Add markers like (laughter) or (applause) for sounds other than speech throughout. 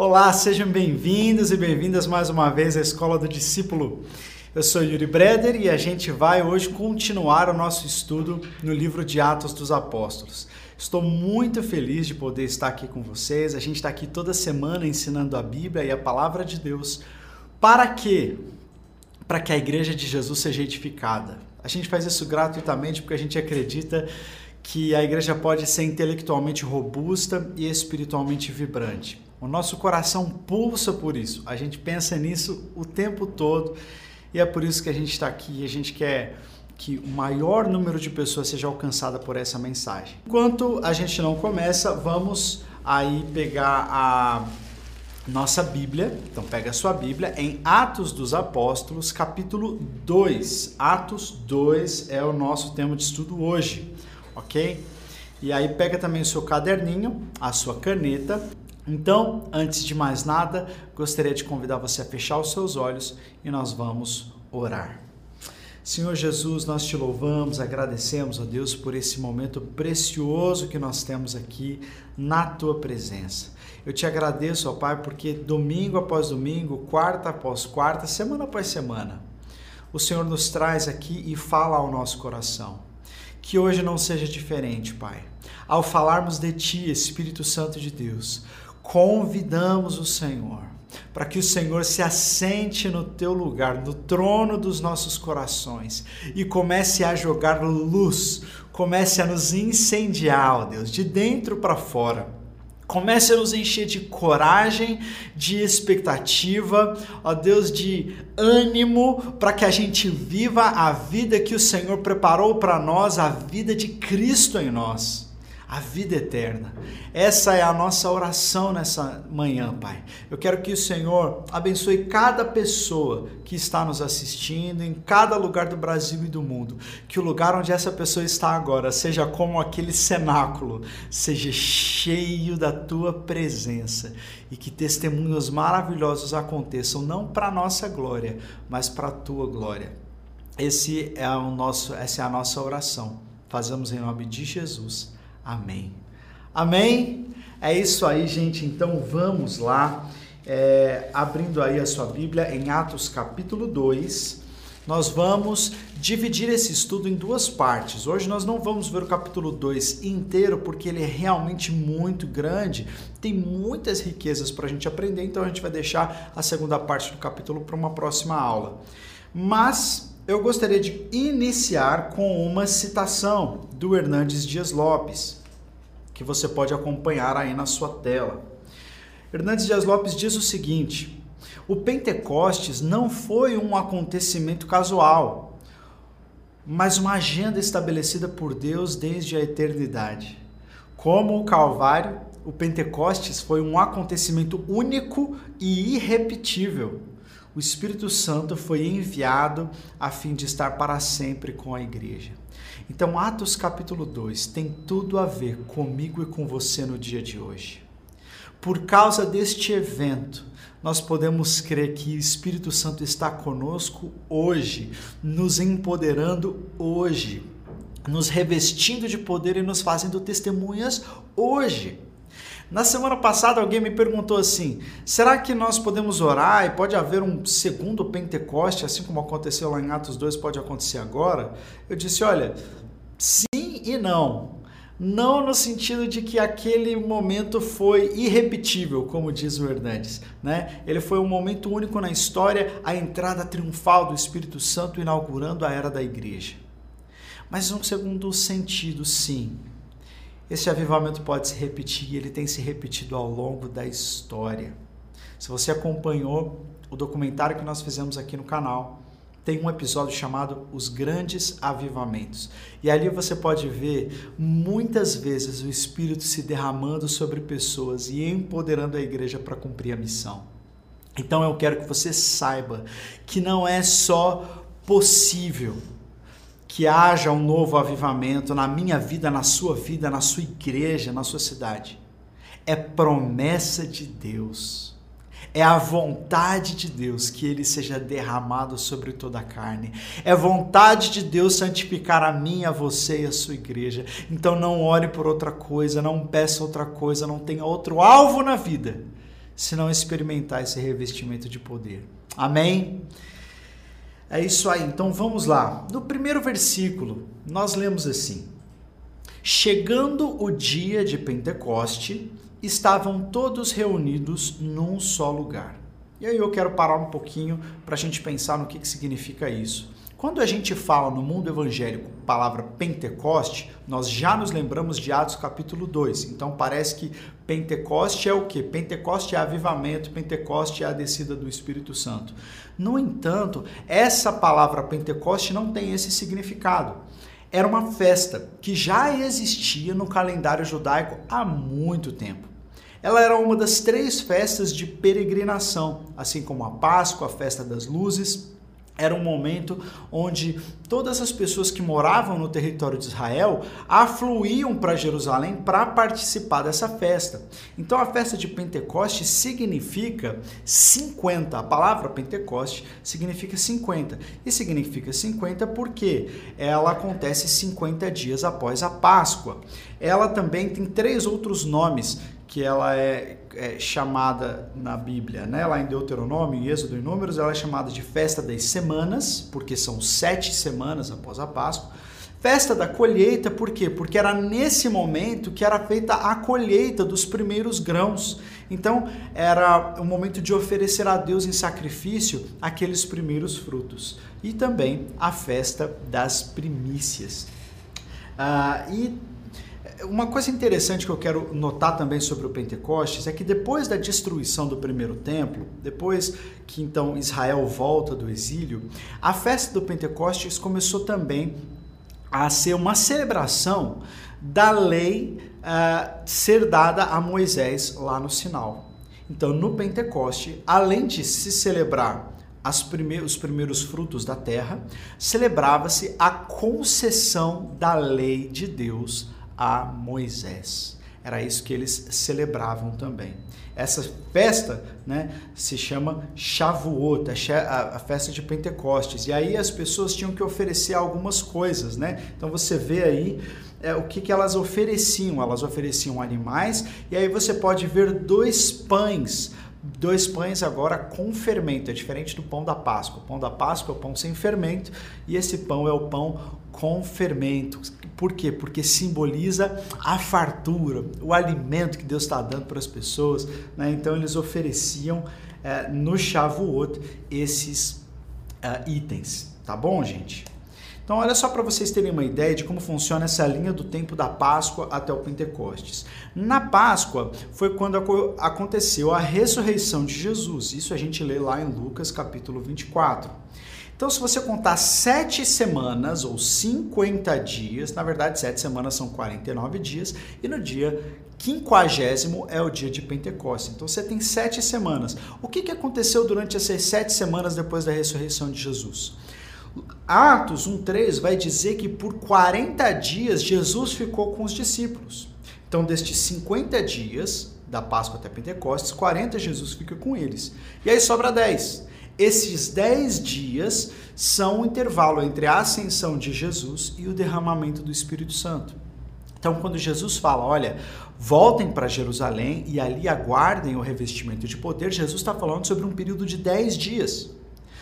Olá, sejam bem-vindos e bem-vindas mais uma vez à Escola do Discípulo. Eu sou Yuri Breder e a gente vai hoje continuar o nosso estudo no livro de Atos dos Apóstolos. Estou muito feliz de poder estar aqui com vocês. A gente está aqui toda semana ensinando a Bíblia e a palavra de Deus. Para quê? Para que a igreja de Jesus seja edificada. A gente faz isso gratuitamente porque a gente acredita que a igreja pode ser intelectualmente robusta e espiritualmente vibrante. O nosso coração pulsa por isso. A gente pensa nisso o tempo todo e é por isso que a gente está aqui. A gente quer que o maior número de pessoas seja alcançada por essa mensagem. Enquanto a gente não começa, vamos aí pegar a nossa Bíblia. Então pega a sua Bíblia em Atos dos Apóstolos, capítulo 2. Atos 2 é o nosso tema de estudo hoje, OK? E aí pega também o seu caderninho, a sua caneta então, antes de mais nada, gostaria de convidar você a fechar os seus olhos e nós vamos orar. Senhor Jesus, nós te louvamos, agradecemos a Deus por esse momento precioso que nós temos aqui na tua presença. Eu te agradeço, ó Pai, porque domingo após domingo, quarta após quarta, semana após semana, o Senhor nos traz aqui e fala ao nosso coração. Que hoje não seja diferente, Pai. Ao falarmos de Ti, Espírito Santo de Deus, convidamos o Senhor para que o Senhor se assente no teu lugar, no trono dos nossos corações e comece a jogar luz, comece a nos incendiar, ó Deus, de dentro para fora. Comece a nos encher de coragem, de expectativa, ó Deus, de ânimo para que a gente viva a vida que o Senhor preparou para nós, a vida de Cristo em nós a vida eterna. Essa é a nossa oração nessa manhã, Pai. Eu quero que o Senhor abençoe cada pessoa que está nos assistindo em cada lugar do Brasil e do mundo. Que o lugar onde essa pessoa está agora seja como aquele cenáculo, seja cheio da tua presença e que testemunhos maravilhosos aconteçam não para nossa glória, mas para a tua glória. Esse é o nosso, essa é a nossa oração. Fazemos em nome de Jesus. Amém. Amém? É isso aí, gente. Então vamos lá. É, abrindo aí a sua Bíblia em Atos capítulo 2. Nós vamos dividir esse estudo em duas partes. Hoje nós não vamos ver o capítulo 2 inteiro, porque ele é realmente muito grande, tem muitas riquezas para a gente aprender, então a gente vai deixar a segunda parte do capítulo para uma próxima aula. Mas eu gostaria de iniciar com uma citação do Hernandes Dias Lopes que você pode acompanhar aí na sua tela. Hernandes Dias Lopes diz o seguinte: o Pentecostes não foi um acontecimento casual, mas uma agenda estabelecida por Deus desde a eternidade. Como o Calvário, o Pentecostes foi um acontecimento único e irrepetível. O Espírito Santo foi enviado a fim de estar para sempre com a igreja. Então, Atos capítulo 2 tem tudo a ver comigo e com você no dia de hoje. Por causa deste evento, nós podemos crer que o Espírito Santo está conosco hoje, nos empoderando hoje, nos revestindo de poder e nos fazendo testemunhas hoje. Na semana passada alguém me perguntou assim: será que nós podemos orar e pode haver um segundo Pentecoste, assim como aconteceu lá em Atos 2, pode acontecer agora? Eu disse: olha, sim e não. Não no sentido de que aquele momento foi irrepetível, como diz o Hernandes. Né? Ele foi um momento único na história, a entrada triunfal do Espírito Santo inaugurando a era da igreja. Mas no segundo sentido, sim. Esse avivamento pode se repetir e ele tem se repetido ao longo da história. Se você acompanhou o documentário que nós fizemos aqui no canal, tem um episódio chamado Os Grandes Avivamentos. E ali você pode ver muitas vezes o Espírito se derramando sobre pessoas e empoderando a igreja para cumprir a missão. Então eu quero que você saiba que não é só possível que haja um novo avivamento na minha vida, na sua vida, na sua igreja, na sua cidade. É promessa de Deus. É a vontade de Deus que ele seja derramado sobre toda a carne. É vontade de Deus santificar a mim, a você e a sua igreja. Então não ore por outra coisa, não peça outra coisa, não tenha outro alvo na vida se não experimentar esse revestimento de poder. Amém? É isso aí, então vamos lá. No primeiro versículo, nós lemos assim: Chegando o dia de Pentecoste, estavam todos reunidos num só lugar. E aí eu quero parar um pouquinho para a gente pensar no que, que significa isso. Quando a gente fala no mundo evangélico palavra Pentecoste, nós já nos lembramos de Atos capítulo 2. Então parece que Pentecoste é o que? Pentecoste é avivamento, Pentecoste é a descida do Espírito Santo. No entanto, essa palavra Pentecoste não tem esse significado. Era uma festa que já existia no calendário judaico há muito tempo. Ela era uma das três festas de peregrinação, assim como a Páscoa, a festa das luzes era um momento onde todas as pessoas que moravam no território de Israel afluíam para Jerusalém para participar dessa festa. Então a festa de Pentecoste significa 50. A palavra Pentecoste significa 50. E significa 50 porque ela acontece 50 dias após a Páscoa. Ela também tem três outros nomes que ela é, é, chamada na Bíblia, né? lá em Deuteronômio, em Êxodo e Números, ela é chamada de Festa das Semanas, porque são sete semanas após a Páscoa. Festa da colheita, por quê? Porque era nesse momento que era feita a colheita dos primeiros grãos. Então, era o momento de oferecer a Deus em sacrifício aqueles primeiros frutos. E também a festa das primícias. Ah, e uma coisa interessante que eu quero notar também sobre o Pentecostes é que depois da destruição do primeiro templo, depois que então Israel volta do exílio, a festa do Pentecostes começou também a ser uma celebração da lei uh, ser dada a Moisés lá no Sinal. Então, no Pentecoste, além de se celebrar os primeiros frutos da terra, celebrava-se a concessão da lei de Deus a Moisés. Era isso que eles celebravam também. Essa festa né, se chama Shavuot, a festa de Pentecostes. E aí as pessoas tinham que oferecer algumas coisas. Né? Então você vê aí é, o que, que elas ofereciam. Elas ofereciam animais, e aí você pode ver dois pães dois pães agora com fermento, é diferente do pão da Páscoa. O pão da Páscoa é o pão sem fermento e esse pão é o pão com fermento. Por quê? Porque simboliza a fartura, o alimento que Deus está dando para as pessoas. Né? Então eles ofereciam é, no Shavuot esses uh, itens. Tá bom, gente? Então, olha só para vocês terem uma ideia de como funciona essa linha do tempo da Páscoa até o Pentecostes. Na Páscoa foi quando aconteceu a ressurreição de Jesus. Isso a gente lê lá em Lucas capítulo 24. Então, se você contar sete semanas ou 50 dias, na verdade, sete semanas são 49 dias, e no dia quinquagésimo é o dia de Pentecostes. Então, você tem sete semanas. O que, aconteceu durante essas sete semanas depois da ressurreição de Jesus? Atos 1,3 vai dizer que por 40 dias Jesus ficou com os discípulos. Então, destes 50 dias, da Páscoa até Pentecostes, 40 Jesus fica com eles. E aí sobra 10. Esses 10 dias são o intervalo entre a ascensão de Jesus e o derramamento do Espírito Santo. Então, quando Jesus fala, olha, voltem para Jerusalém e ali aguardem o revestimento de poder, Jesus está falando sobre um período de 10 dias.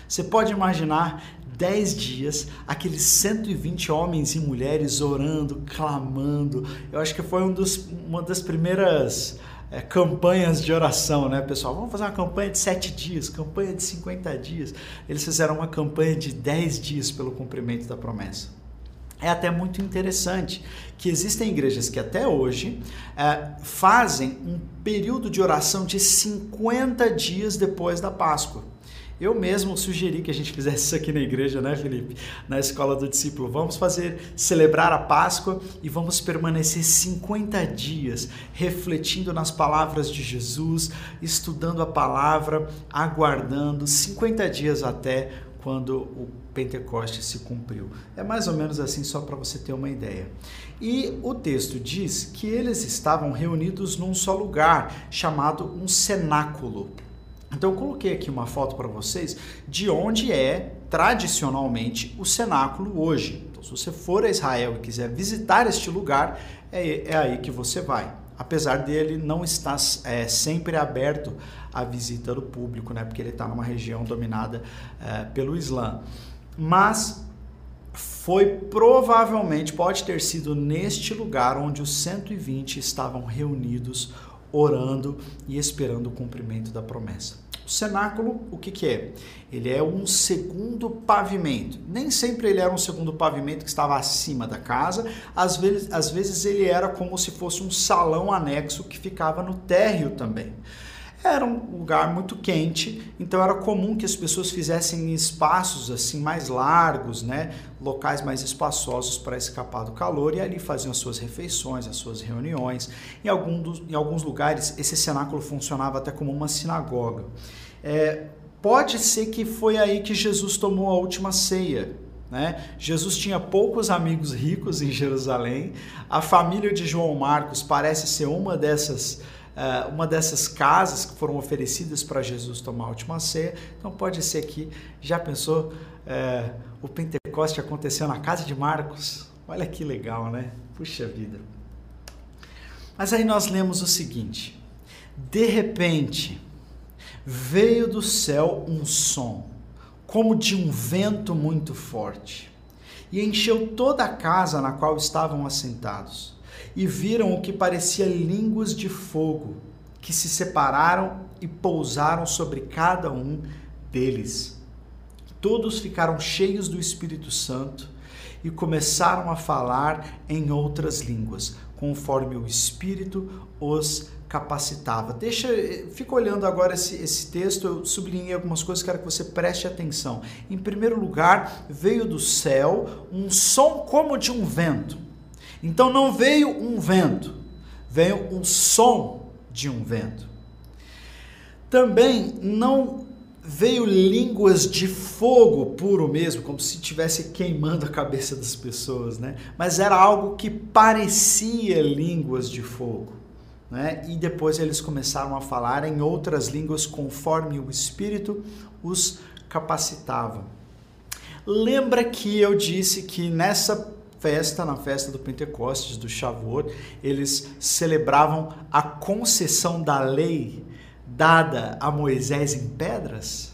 Você pode imaginar dez dias, aqueles 120 homens e mulheres orando, clamando. Eu acho que foi um dos, uma das primeiras é, campanhas de oração, né, pessoal? Vamos fazer uma campanha de sete dias, campanha de 50 dias. Eles fizeram uma campanha de 10 dias pelo cumprimento da promessa. É até muito interessante que existem igrejas que até hoje é, fazem um período de oração de 50 dias depois da Páscoa. Eu mesmo sugeri que a gente fizesse isso aqui na igreja, né, Felipe? Na escola do discípulo. Vamos fazer, celebrar a Páscoa e vamos permanecer 50 dias refletindo nas palavras de Jesus, estudando a palavra, aguardando 50 dias até quando o Pentecoste se cumpriu. É mais ou menos assim, só para você ter uma ideia. E o texto diz que eles estavam reunidos num só lugar, chamado um cenáculo. Então eu coloquei aqui uma foto para vocês de onde é tradicionalmente o cenáculo hoje. Então se você for a Israel e quiser visitar este lugar, é, é aí que você vai. apesar dele não estar é, sempre aberto à visita do público, né? Porque ele está numa região dominada é, pelo Islã. Mas foi provavelmente, pode ter sido neste lugar onde os 120 estavam reunidos, orando e esperando o cumprimento da promessa. O cenáculo, o que, que é? Ele é um segundo pavimento. Nem sempre ele era um segundo pavimento que estava acima da casa, às vezes, às vezes ele era como se fosse um salão anexo que ficava no térreo também. Era um lugar muito quente, então era comum que as pessoas fizessem espaços assim mais largos, né, locais mais espaçosos para escapar do calor e ali faziam as suas refeições, as suas reuniões. Em, algum dos, em alguns lugares esse cenáculo funcionava até como uma sinagoga. É, pode ser que foi aí que Jesus tomou a última ceia. Né? Jesus tinha poucos amigos ricos em Jerusalém. A família de João Marcos parece ser uma dessas uma dessas casas que foram oferecidas para Jesus tomar a última ceia. Então pode ser que, já pensou, uh, o Pentecoste aconteceu na casa de Marcos? Olha que legal, né? Puxa vida. Mas aí nós lemos o seguinte: de repente veio do céu um som, como de um vento muito forte, e encheu toda a casa na qual estavam assentados e viram o que parecia línguas de fogo, que se separaram e pousaram sobre cada um deles. Todos ficaram cheios do Espírito Santo e começaram a falar em outras línguas, conforme o Espírito os capacitava. Deixa, fica olhando agora esse, esse texto, eu sublinhei algumas coisas, quero que você preste atenção. Em primeiro lugar, veio do céu um som como de um vento. Então não veio um vento, veio um som de um vento. Também não veio línguas de fogo puro mesmo, como se estivesse queimando a cabeça das pessoas, né? Mas era algo que parecia línguas de fogo, né? E depois eles começaram a falar em outras línguas conforme o Espírito os capacitava. Lembra que eu disse que nessa festa, na festa do Pentecostes, do Shavuot, eles celebravam a concessão da lei dada a Moisés em pedras?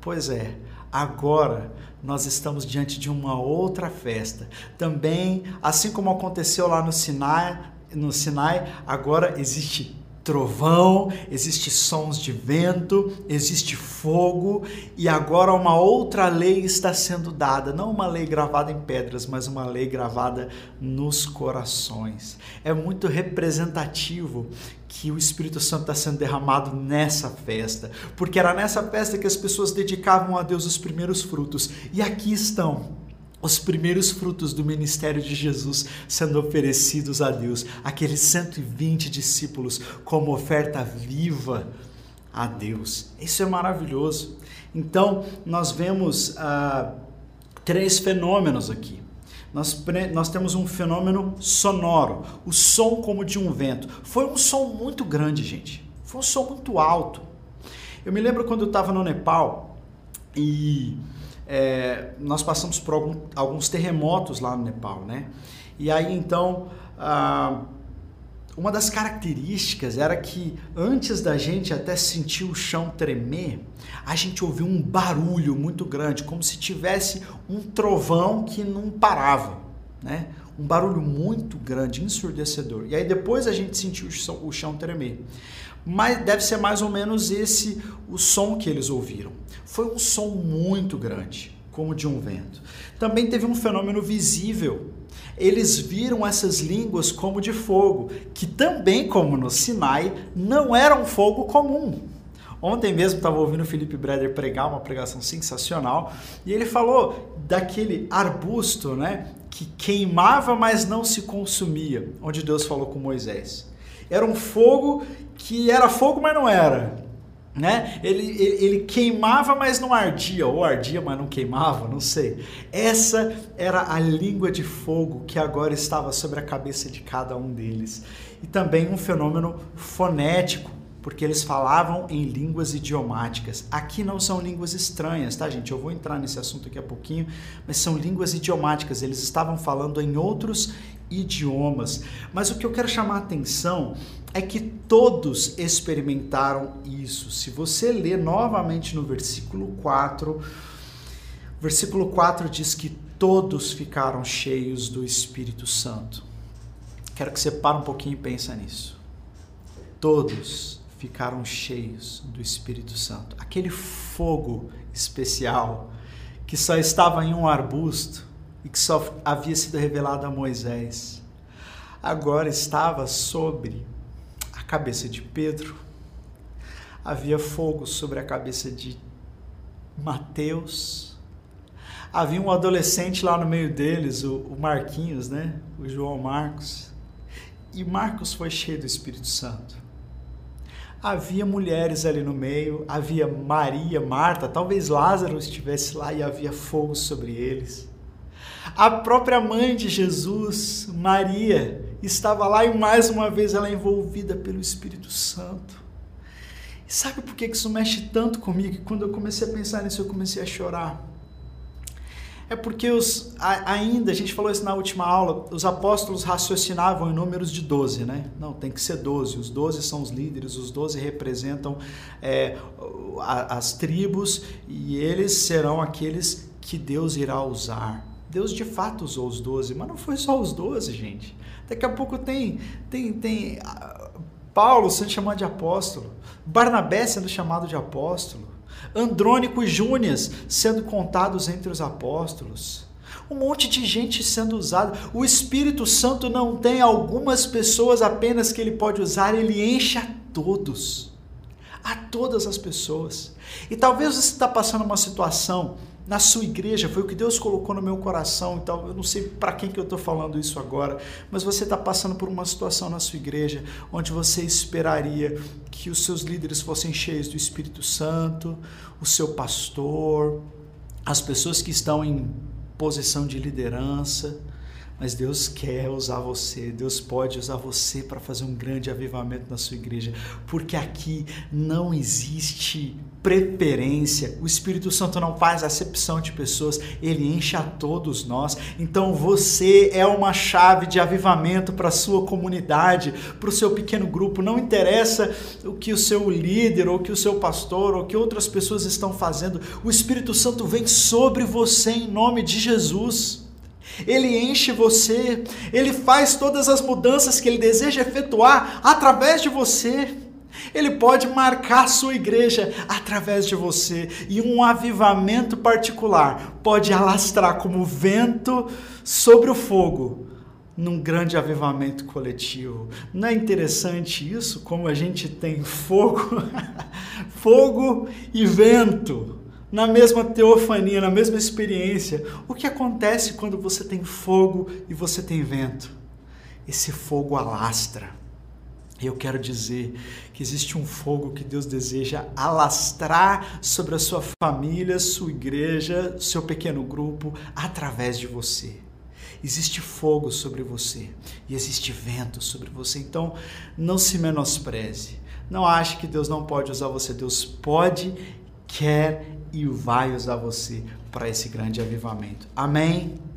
Pois é, agora nós estamos diante de uma outra festa. Também, assim como aconteceu lá no Sinai, no Sinai, agora existe trovão, existe sons de vento, existe fogo e agora uma outra lei está sendo dada, não uma lei gravada em pedras, mas uma lei gravada nos corações. É muito representativo que o Espírito Santo está sendo derramado nessa festa, porque era nessa festa que as pessoas dedicavam a Deus os primeiros frutos e aqui estão os primeiros frutos do ministério de Jesus sendo oferecidos a Deus, aqueles 120 discípulos como oferta viva a Deus. Isso é maravilhoso. Então, nós vemos ah, três fenômenos aqui. Nós, nós temos um fenômeno sonoro, o som como de um vento. Foi um som muito grande, gente. Foi um som muito alto. Eu me lembro quando eu estava no Nepal e é, nós passamos por algum, alguns terremotos lá no Nepal, né? E aí então, ah, uma das características era que antes da gente até sentir o chão tremer, a gente ouviu um barulho muito grande, como se tivesse um trovão que não parava, né? Um barulho muito grande, ensurdecedor. E aí depois a gente sentiu o chão tremer mas deve ser mais ou menos esse o som que eles ouviram. Foi um som muito grande, como de um vento. Também teve um fenômeno visível. Eles viram essas línguas como de fogo, que também, como no Sinai, não era um fogo comum. Ontem mesmo estava ouvindo o Felipe Breder pregar uma pregação sensacional e ele falou daquele arbusto, né, que queimava, mas não se consumia, onde Deus falou com Moisés. Era um fogo que era fogo, mas não era. Né? Ele, ele, ele, queimava, mas não ardia, ou ardia, mas não queimava, não sei. Essa era a língua de fogo que agora estava sobre a cabeça de cada um deles. E também um fenômeno fonético. porque eles falavam em línguas idiomáticas. Aqui não são línguas estranhas, tá, gente? Eu vou entrar nesse assunto aqui a pouquinho, mas são línguas idiomáticas. Eles estavam falando em outros idiomas. Mas o que eu quero chamar a atenção é que todos experimentaram isso. Se você ler novamente no versículo 4, versículo 4 diz que todos ficaram cheios do Espírito Santo. Quero que você pare um pouquinho e pense nisso. Todos ficaram cheios do Espírito Santo. Aquele fogo especial que só estava em um arbusto e que só havia sido revelado a Moisés, agora estava sobre a cabeça de Pedro. Havia fogo sobre a cabeça de Mateus. Havia um adolescente lá no meio deles, o Marquinhos, né? O João Marcos. E Marcos foi cheio do Espírito Santo. Havia mulheres ali no meio, havia Maria, Marta, talvez Lázaro estivesse lá e havia fogo sobre eles. A própria mãe de Jesus, Maria, estava lá e mais uma vez ela é envolvida pelo Espírito Santo. E sabe por que isso mexe tanto comigo? Quando eu comecei a pensar nisso, eu comecei a chorar. É porque os, ainda, a gente falou isso na última aula, os apóstolos raciocinavam em números de 12, né? Não, tem que ser 12. Os 12 são os líderes, os 12 representam é, as tribos e eles serão aqueles que Deus irá usar. Deus de fato usou os 12, mas não foi só os 12, gente. Daqui a pouco tem, tem, tem Paulo sendo chamado de apóstolo, Barnabé sendo chamado de apóstolo. Andrônico e Júnias sendo contados entre os apóstolos. Um monte de gente sendo usada. O Espírito Santo não tem algumas pessoas apenas que ele pode usar, ele enche a todos. A todas as pessoas. E talvez você está passando uma situação na sua igreja, foi o que Deus colocou no meu coração, então eu não sei para quem que eu estou falando isso agora, mas você está passando por uma situação na sua igreja onde você esperaria que os seus líderes fossem cheios do Espírito Santo, o seu pastor, as pessoas que estão em posição de liderança, mas Deus quer usar você, Deus pode usar você para fazer um grande avivamento na sua igreja, porque aqui não existe preferência. O Espírito Santo não faz acepção de pessoas, ele enche a todos nós. Então você é uma chave de avivamento para a sua comunidade, para o seu pequeno grupo. Não interessa o que o seu líder, ou que o seu pastor, ou que outras pessoas estão fazendo. O Espírito Santo vem sobre você em nome de Jesus. Ele enche você, ele faz todas as mudanças que ele deseja efetuar através de você. Ele pode marcar sua igreja através de você e um avivamento particular pode alastrar como vento sobre o fogo num grande avivamento coletivo. Não é interessante isso? Como a gente tem fogo, (laughs) fogo e vento na mesma teofania, na mesma experiência. O que acontece quando você tem fogo e você tem vento? Esse fogo alastra. Eu quero dizer existe um fogo que Deus deseja alastrar sobre a sua família, sua igreja, seu pequeno grupo, através de você. Existe fogo sobre você e existe vento sobre você. Então, não se menospreze. Não ache que Deus não pode usar você. Deus pode, quer e vai usar você para esse grande avivamento. Amém?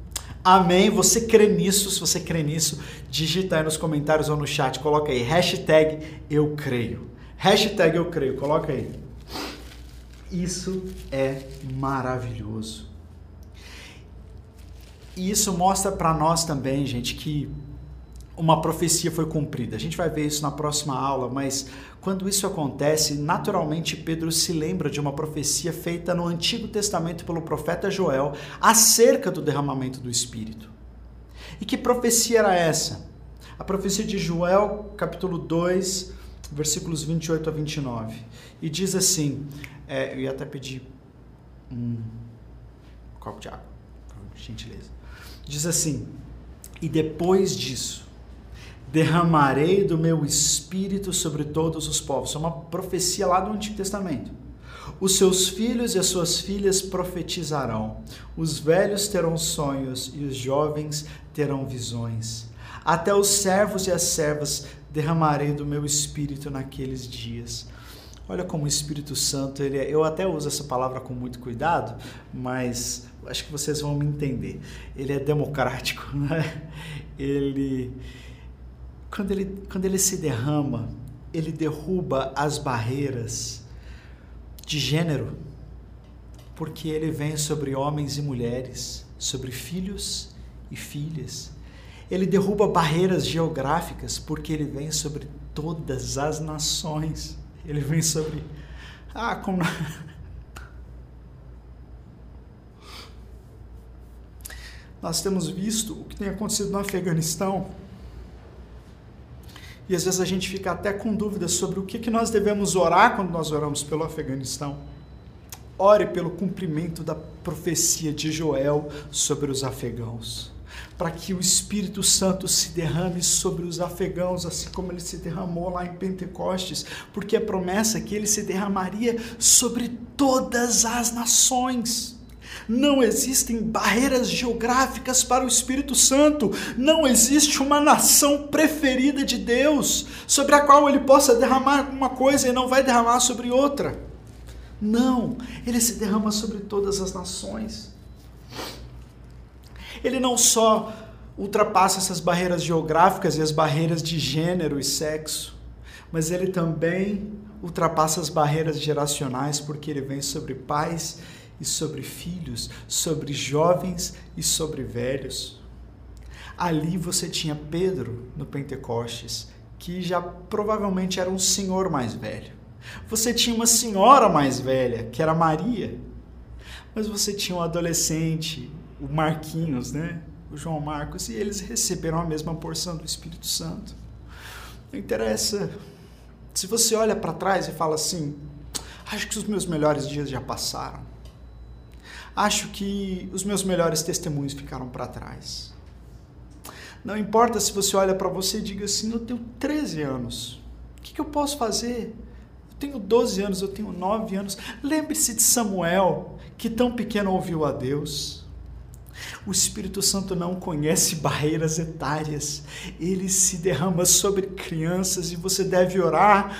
Amém? Você crê nisso? Se você crê nisso, digita aí nos comentários ou no chat, coloca aí, hashtag eu creio. Hashtag eu creio, coloca aí. Isso é maravilhoso. E isso mostra para nós também, gente, que uma profecia foi cumprida. A gente vai ver isso na próxima aula, mas quando isso acontece, naturalmente Pedro se lembra de uma profecia feita no Antigo Testamento pelo profeta Joel acerca do derramamento do Espírito. E que profecia era essa? A profecia de Joel, capítulo 2, versículos 28 a 29. E diz assim: é, eu ia até pedir um copo de água, por gentileza. Diz assim: E depois disso, derramarei do meu espírito sobre todos os povos. Isso é uma profecia lá do Antigo Testamento. Os seus filhos e as suas filhas profetizarão, os velhos terão sonhos e os jovens terão visões. Até os servos e as servas derramarei do meu espírito naqueles dias. Olha como o Espírito Santo, ele é, eu até uso essa palavra com muito cuidado, mas acho que vocês vão me entender. Ele é democrático, (laughs) né? Ele quando ele quando ele se derrama, ele derruba as barreiras de gênero, porque ele vem sobre homens e mulheres, sobre filhos e filhas. Ele derruba barreiras geográficas, porque ele vem sobre todas as nações. Ele vem sobre. Ah, como. (laughs) Nós temos visto o que tem acontecido no Afeganistão. E às vezes a gente fica até com dúvidas sobre o que, que nós devemos orar quando nós oramos pelo Afeganistão. Ore pelo cumprimento da profecia de Joel sobre os afegãos para que o Espírito Santo se derrame sobre os afegãos, assim como ele se derramou lá em Pentecostes, porque a promessa é que ele se derramaria sobre todas as nações. Não existem barreiras geográficas para o Espírito Santo. Não existe uma nação preferida de Deus sobre a qual ele possa derramar uma coisa e não vai derramar sobre outra. Não, ele se derrama sobre todas as nações ele não só ultrapassa essas barreiras geográficas e as barreiras de gênero e sexo, mas ele também ultrapassa as barreiras geracionais, porque ele vem sobre pais e sobre filhos, sobre jovens e sobre velhos. Ali você tinha Pedro no Pentecostes, que já provavelmente era um senhor mais velho. Você tinha uma senhora mais velha, que era Maria. Mas você tinha um adolescente o Marquinhos, né? o João Marcos, e eles receberam a mesma porção do Espírito Santo. Não interessa. Se você olha para trás e fala assim: acho que os meus melhores dias já passaram. Acho que os meus melhores testemunhos ficaram para trás. Não importa se você olha para você e diga assim: eu tenho 13 anos. O que, que eu posso fazer? Eu tenho 12 anos, eu tenho 9 anos. Lembre-se de Samuel, que tão pequeno ouviu a Deus o Espírito Santo não conhece (laughs) barreiras etárias. Ele se derrama sobre crianças e você deve orar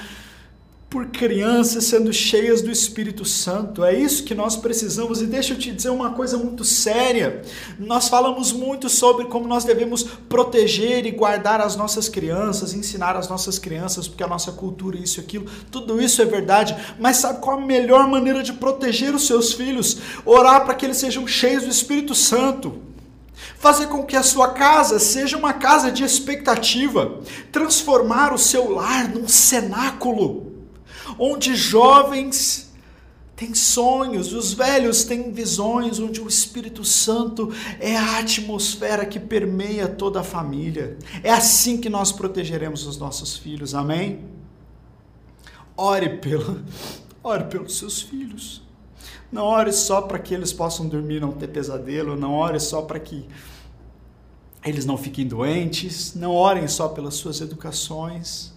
por crianças sendo cheias do Espírito Santo. É isso que nós precisamos. E deixa eu te dizer uma coisa muito séria. Nós falamos muito sobre como nós devemos proteger e guardar as nossas crianças, ensinar as nossas crianças, porque a nossa cultura, isso aquilo, tudo isso é verdade. Mas sabe qual a melhor maneira de proteger os seus filhos? Orar para que eles sejam cheios do Espírito Santo fazer com que a sua casa seja uma casa de expectativa, transformar o seu lar num cenáculo onde jovens têm sonhos, os velhos têm visões, onde o Espírito Santo é a atmosfera que permeia toda a família. É assim que nós protegeremos os nossos filhos, amém? Ore, pelo, (laughs) ore pelos seus filhos. Não ore só para que eles possam dormir, não ter pesadelo. Não ore só para que eles não fiquem doentes. Não orem só pelas suas educações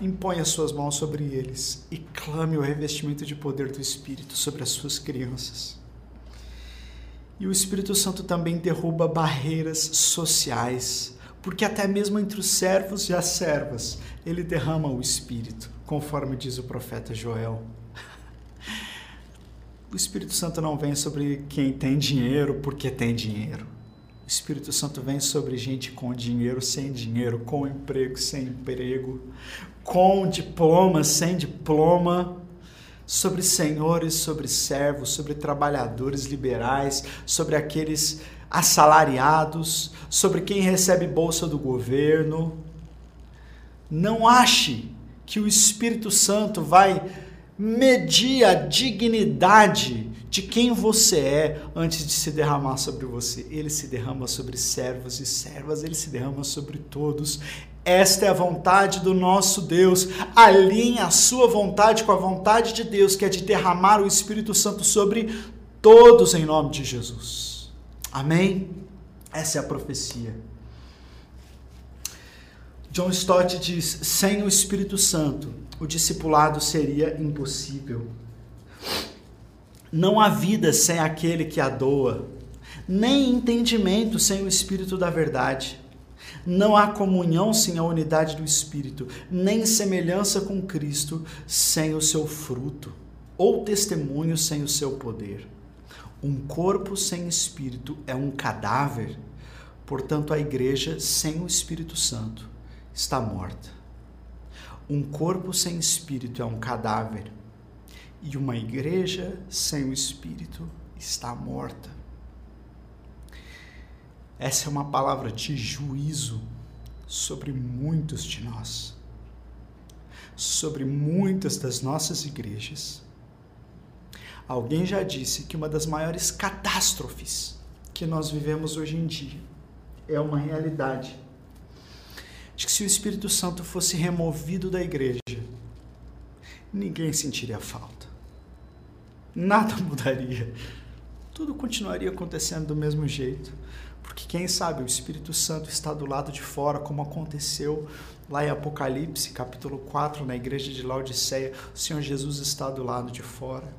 impõe as suas mãos sobre eles e clame o revestimento de poder do Espírito sobre as suas crianças. E o Espírito Santo também derruba barreiras sociais, porque até mesmo entre os servos e as servas, ele derrama o Espírito, conforme diz o profeta Joel. (laughs) O Espírito Santo não vem sobre quem tem dinheiro porque tem dinheiro. O Espírito Santo vem sobre gente com dinheiro, sem dinheiro, com emprego, sem emprego, com diploma, sem diploma, sobre senhores, sobre servos, sobre trabalhadores liberais, sobre aqueles assalariados, sobre quem recebe bolsa do governo. Não ache que o Espírito Santo vai medir a dignidade de quem você é antes de se derramar sobre você. Ele se derrama sobre servos e servas, ele se derrama sobre todos. Esta é a vontade do nosso Deus. Alinhe a sua vontade com a vontade de Deus, que é de derramar o Espírito Santo sobre todos em nome de Jesus. Amém? Essa é a profecia. John Stott diz: sem o Espírito Santo, o discipulado seria impossível. Não há vida sem aquele que a doa, nem entendimento sem o Espírito da verdade. Não há comunhão sem a unidade do Espírito, nem semelhança com Cristo sem o seu fruto, ou testemunho sem o seu poder. Um corpo sem espírito é um cadáver, portanto, a igreja sem o Espírito Santo está morta. Um corpo sem espírito é um cadáver, e uma igreja sem o espírito está morta. Essa é uma palavra de juízo sobre muitos de nós, sobre muitas das nossas igrejas. Alguém já disse que uma das maiores catástrofes que nós vivemos hoje em dia é uma realidade de que se o Espírito Santo fosse removido da igreja, ninguém sentiria falta. Nada mudaria. Tudo continuaria acontecendo do mesmo jeito. Porque quem sabe o Espírito Santo está do lado de fora, como aconteceu lá em Apocalipse, capítulo 4, na igreja de Laodiceia. O Senhor Jesus está do lado de fora.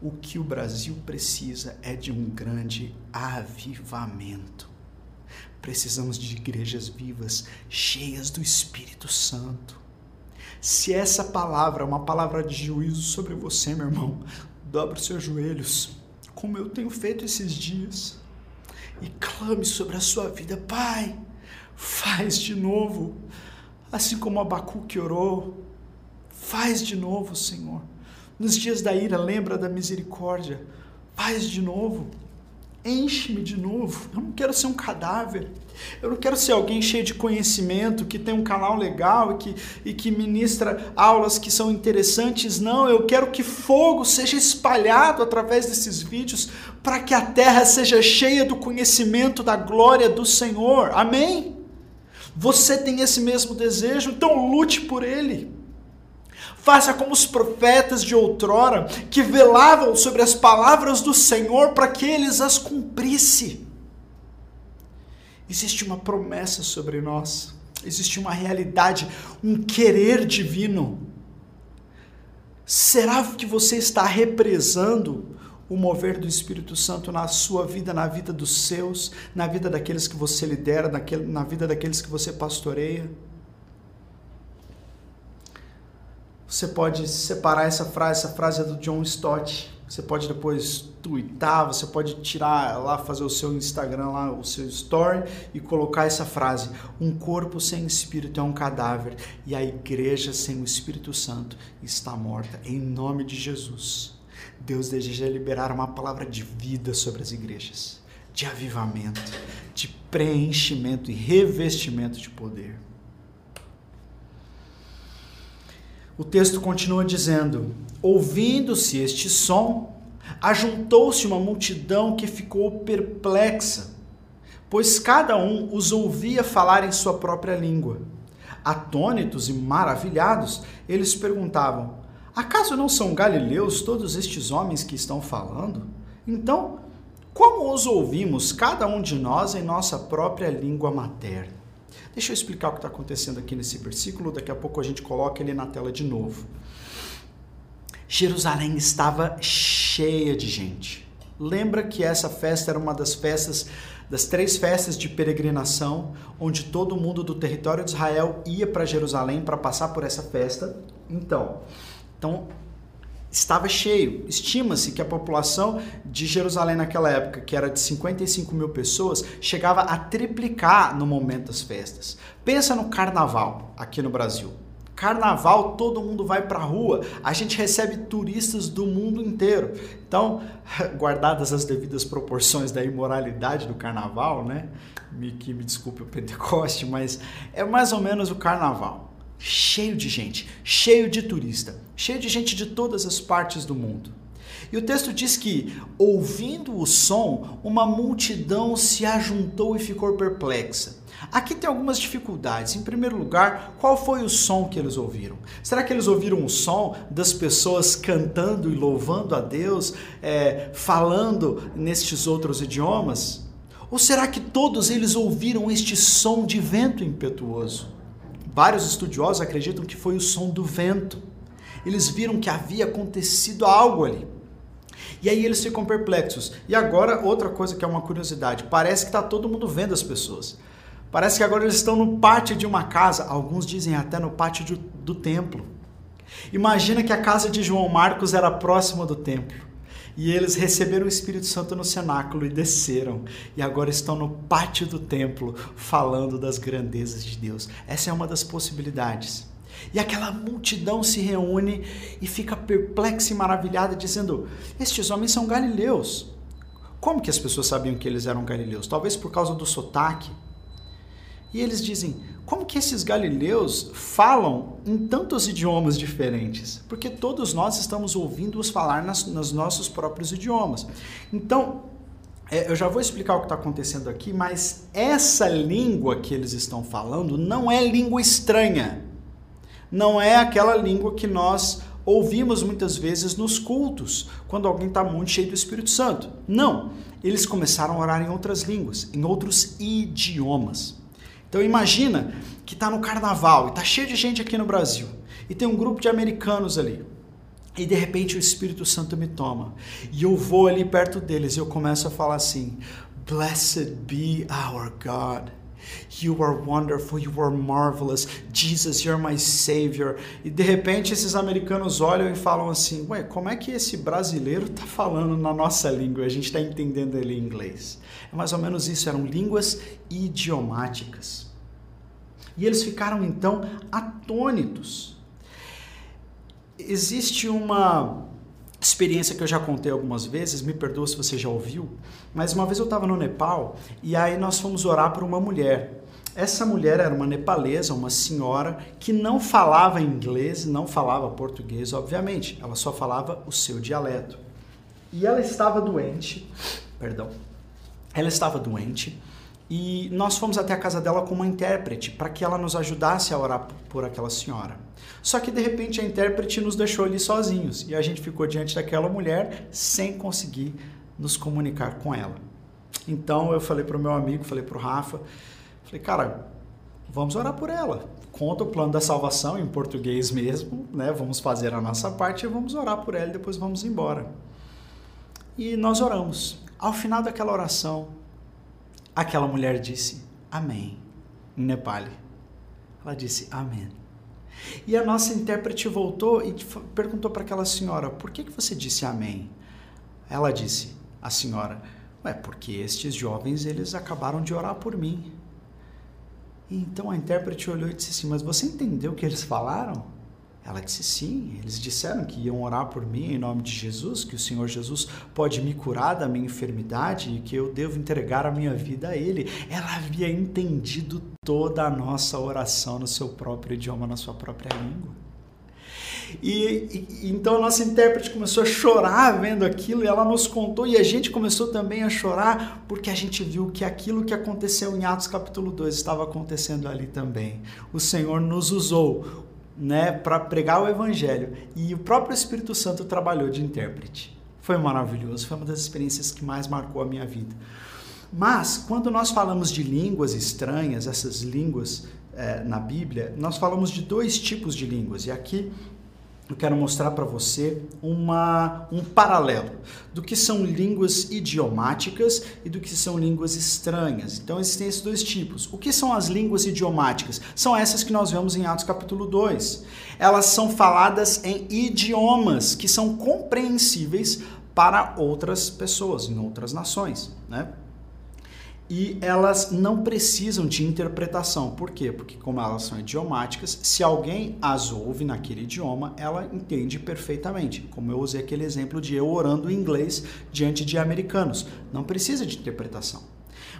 O que o Brasil precisa é de um grande avivamento. Precisamos de igrejas vivas, cheias do Espírito Santo. Se essa palavra é uma palavra de juízo sobre você, meu irmão, dobre os seus joelhos, como eu tenho feito esses dias e clame sobre a sua vida. Pai, faz de novo, assim como Abacuque orou, faz de novo, Senhor. Nos dias da ira, lembra da misericórdia, faz de novo. Enche-me de novo. Eu não quero ser um cadáver. Eu não quero ser alguém cheio de conhecimento, que tem um canal legal e que, e que ministra aulas que são interessantes. Não, eu quero que fogo seja espalhado através desses vídeos para que a terra seja cheia do conhecimento da glória do Senhor. Amém? Você tem esse mesmo desejo, então lute por ele. Faça como os profetas de outrora, que velavam sobre as palavras do Senhor para que eles as cumprisse. Existe uma promessa sobre nós, existe uma realidade, um querer divino. Será que você está represando o mover do Espírito Santo na sua vida, na vida dos seus, na vida daqueles que você lidera, na vida daqueles que você pastoreia? Você pode separar essa frase, essa frase é do John Stott. Você pode depois twittar, você pode tirar lá, fazer o seu Instagram lá, o seu story e colocar essa frase: um corpo sem espírito é um cadáver e a igreja sem o Espírito Santo está morta. Em nome de Jesus. Deus deseja liberar uma palavra de vida sobre as igrejas, de avivamento, de preenchimento e revestimento de poder. O texto continua dizendo: Ouvindo-se este som, ajuntou-se uma multidão que ficou perplexa, pois cada um os ouvia falar em sua própria língua. Atônitos e maravilhados, eles perguntavam: Acaso não são galileus todos estes homens que estão falando? Então, como os ouvimos, cada um de nós, em nossa própria língua materna? Deixa eu explicar o que está acontecendo aqui nesse versículo, daqui a pouco a gente coloca ele na tela de novo. Jerusalém estava cheia de gente. Lembra que essa festa era uma das festas, das três festas de peregrinação, onde todo mundo do território de Israel ia para Jerusalém para passar por essa festa? Então, então estava cheio. Estima-se que a população de Jerusalém naquela época, que era de 55 mil pessoas, chegava a triplicar no momento das festas. Pensa no carnaval aqui no Brasil. Carnaval, todo mundo vai para a rua, a gente recebe turistas do mundo inteiro. Então, (laughs) guardadas as devidas proporções da imoralidade do carnaval, né? Me, que me desculpe o Pentecoste, mas é mais ou menos o carnaval cheio de gente, cheio de turista, cheio de gente de todas as partes do mundo. E o texto diz que, ouvindo o som, uma multidão se ajuntou e ficou perplexa. Aqui tem algumas dificuldades. Em primeiro lugar, qual foi o som que eles ouviram? Será que eles ouviram o som das pessoas cantando e louvando a Deus, é, falando nestes outros idiomas? Ou será que todos eles ouviram este som de vento impetuoso? Vários estudiosos acreditam que foi o som do vento. Eles viram que havia acontecido algo ali. E aí eles ficam perplexos. E agora, outra coisa que é uma curiosidade: parece que está todo mundo vendo as pessoas. Parece que agora eles estão no pátio de uma casa, alguns dizem até no pátio do, do templo. Imagina que a casa de João Marcos era próxima do templo. E eles receberam o Espírito Santo no cenáculo e desceram. E agora estão no pátio do templo falando das grandezas de Deus. Essa é uma das possibilidades. E aquela multidão se reúne e fica perplexa e maravilhada, dizendo: Estes homens são galileus. Como que as pessoas sabiam que eles eram galileus? Talvez por causa do sotaque. E eles dizem: como que esses galileus falam em tantos idiomas diferentes? Porque todos nós estamos ouvindo-os falar nas, nos nossos próprios idiomas. Então, é, eu já vou explicar o que está acontecendo aqui, mas essa língua que eles estão falando não é língua estranha. Não é aquela língua que nós ouvimos muitas vezes nos cultos, quando alguém está muito cheio do Espírito Santo. Não, eles começaram a orar em outras línguas, em outros idiomas. Então imagina que está no carnaval e está cheio de gente aqui no Brasil e tem um grupo de americanos ali. E de repente o Espírito Santo me toma e eu vou ali perto deles e eu começo a falar assim: Blessed be our God. You are wonderful, you are marvelous. Jesus, you're my savior. E de repente esses americanos olham e falam assim: Ué, como é que esse brasileiro está falando na nossa língua? A gente está entendendo ele em inglês. É mais ou menos isso, eram línguas idiomáticas. E eles ficaram então atônitos. Existe uma experiência que eu já contei algumas vezes, me perdoa se você já ouviu, mas uma vez eu estava no Nepal e aí nós fomos orar por uma mulher. Essa mulher era uma nepalesa, uma senhora que não falava inglês, não falava português, obviamente, ela só falava o seu dialeto. E ela estava doente, perdão, ela estava doente e nós fomos até a casa dela com uma intérprete para que ela nos ajudasse a orar por aquela senhora. Só que de repente a intérprete nos deixou ali sozinhos e a gente ficou diante daquela mulher sem conseguir nos comunicar com ela. Então eu falei para o meu amigo, falei para o Rafa, falei, cara, vamos orar por ela. Conta o plano da salvação em português mesmo, né? Vamos fazer a nossa parte e vamos orar por ela e depois vamos embora. E nós oramos. Ao final daquela oração, aquela mulher disse Amém em Nepali. Ela disse Amém. E a nossa intérprete voltou e perguntou para aquela senhora: Por que, que você disse Amém? Ela disse, a senhora, é porque estes jovens eles acabaram de orar por mim. E então a intérprete olhou e disse assim: Mas você entendeu o que eles falaram? Ela disse sim, eles disseram que iam orar por mim em nome de Jesus, que o Senhor Jesus pode me curar da minha enfermidade e que eu devo entregar a minha vida a Ele. Ela havia entendido toda a nossa oração no seu próprio idioma, na sua própria língua. E, e, então a nossa intérprete começou a chorar vendo aquilo e ela nos contou e a gente começou também a chorar porque a gente viu que aquilo que aconteceu em Atos capítulo 2 estava acontecendo ali também. O Senhor nos usou né, para pregar o evangelho e o próprio Espírito Santo trabalhou de intérprete. Foi maravilhoso, foi uma das experiências que mais marcou a minha vida. Mas quando nós falamos de línguas estranhas, essas línguas é, na Bíblia, nós falamos de dois tipos de línguas. E aqui eu quero mostrar para você uma, um paralelo do que são línguas idiomáticas e do que são línguas estranhas. Então, existem esses dois tipos. O que são as línguas idiomáticas? São essas que nós vemos em Atos capítulo 2. Elas são faladas em idiomas que são compreensíveis para outras pessoas, em outras nações. Né? E elas não precisam de interpretação. Por quê? Porque como elas são idiomáticas, se alguém as ouve naquele idioma, ela entende perfeitamente. Como eu usei aquele exemplo de eu orando em inglês diante de americanos, não precisa de interpretação.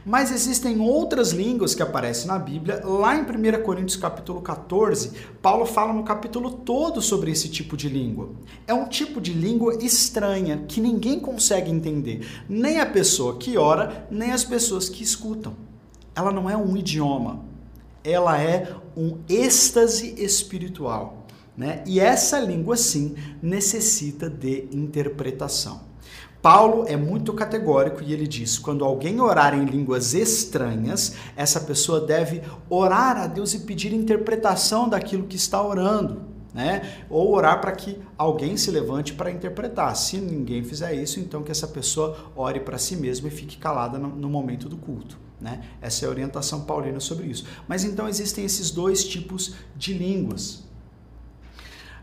Mas existem outras línguas que aparecem na Bíblia. Lá em 1 Coríntios capítulo 14, Paulo fala no capítulo todo sobre esse tipo de língua. É um tipo de língua estranha que ninguém consegue entender, nem a pessoa que ora, nem as pessoas que escutam. Ela não é um idioma, ela é um êxtase espiritual. Né? E essa língua, sim, necessita de interpretação. Paulo é muito categórico e ele diz: quando alguém orar em línguas estranhas, essa pessoa deve orar a Deus e pedir interpretação daquilo que está orando. né? Ou orar para que alguém se levante para interpretar. Se ninguém fizer isso, então que essa pessoa ore para si mesma e fique calada no, momento do culto. Né? Essa é a orientação paulina sobre isso. Mas então existem esses dois tipos de línguas.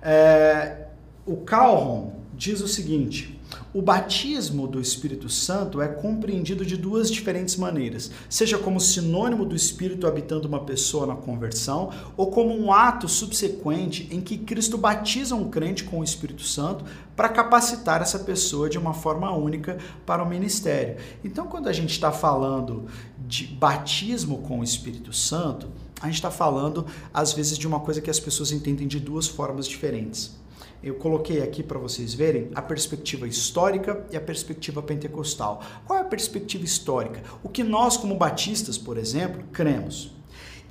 É, o Calhoun diz o seguinte: o batismo do Espírito Santo é compreendido de duas diferentes maneiras, seja como sinônimo do Espírito habitando uma pessoa na conversão, ou como um ato subsequente em que Cristo batiza um crente com o Espírito Santo para capacitar essa pessoa de uma forma única para o ministério. Então, quando a gente está falando de batismo com o Espírito Santo, a gente está falando, às vezes, de uma coisa que as pessoas entendem de duas formas diferentes. Eu coloquei aqui para vocês verem a perspectiva histórica e a perspectiva pentecostal. Qual é a perspectiva histórica? O que nós, como batistas, por exemplo, cremos?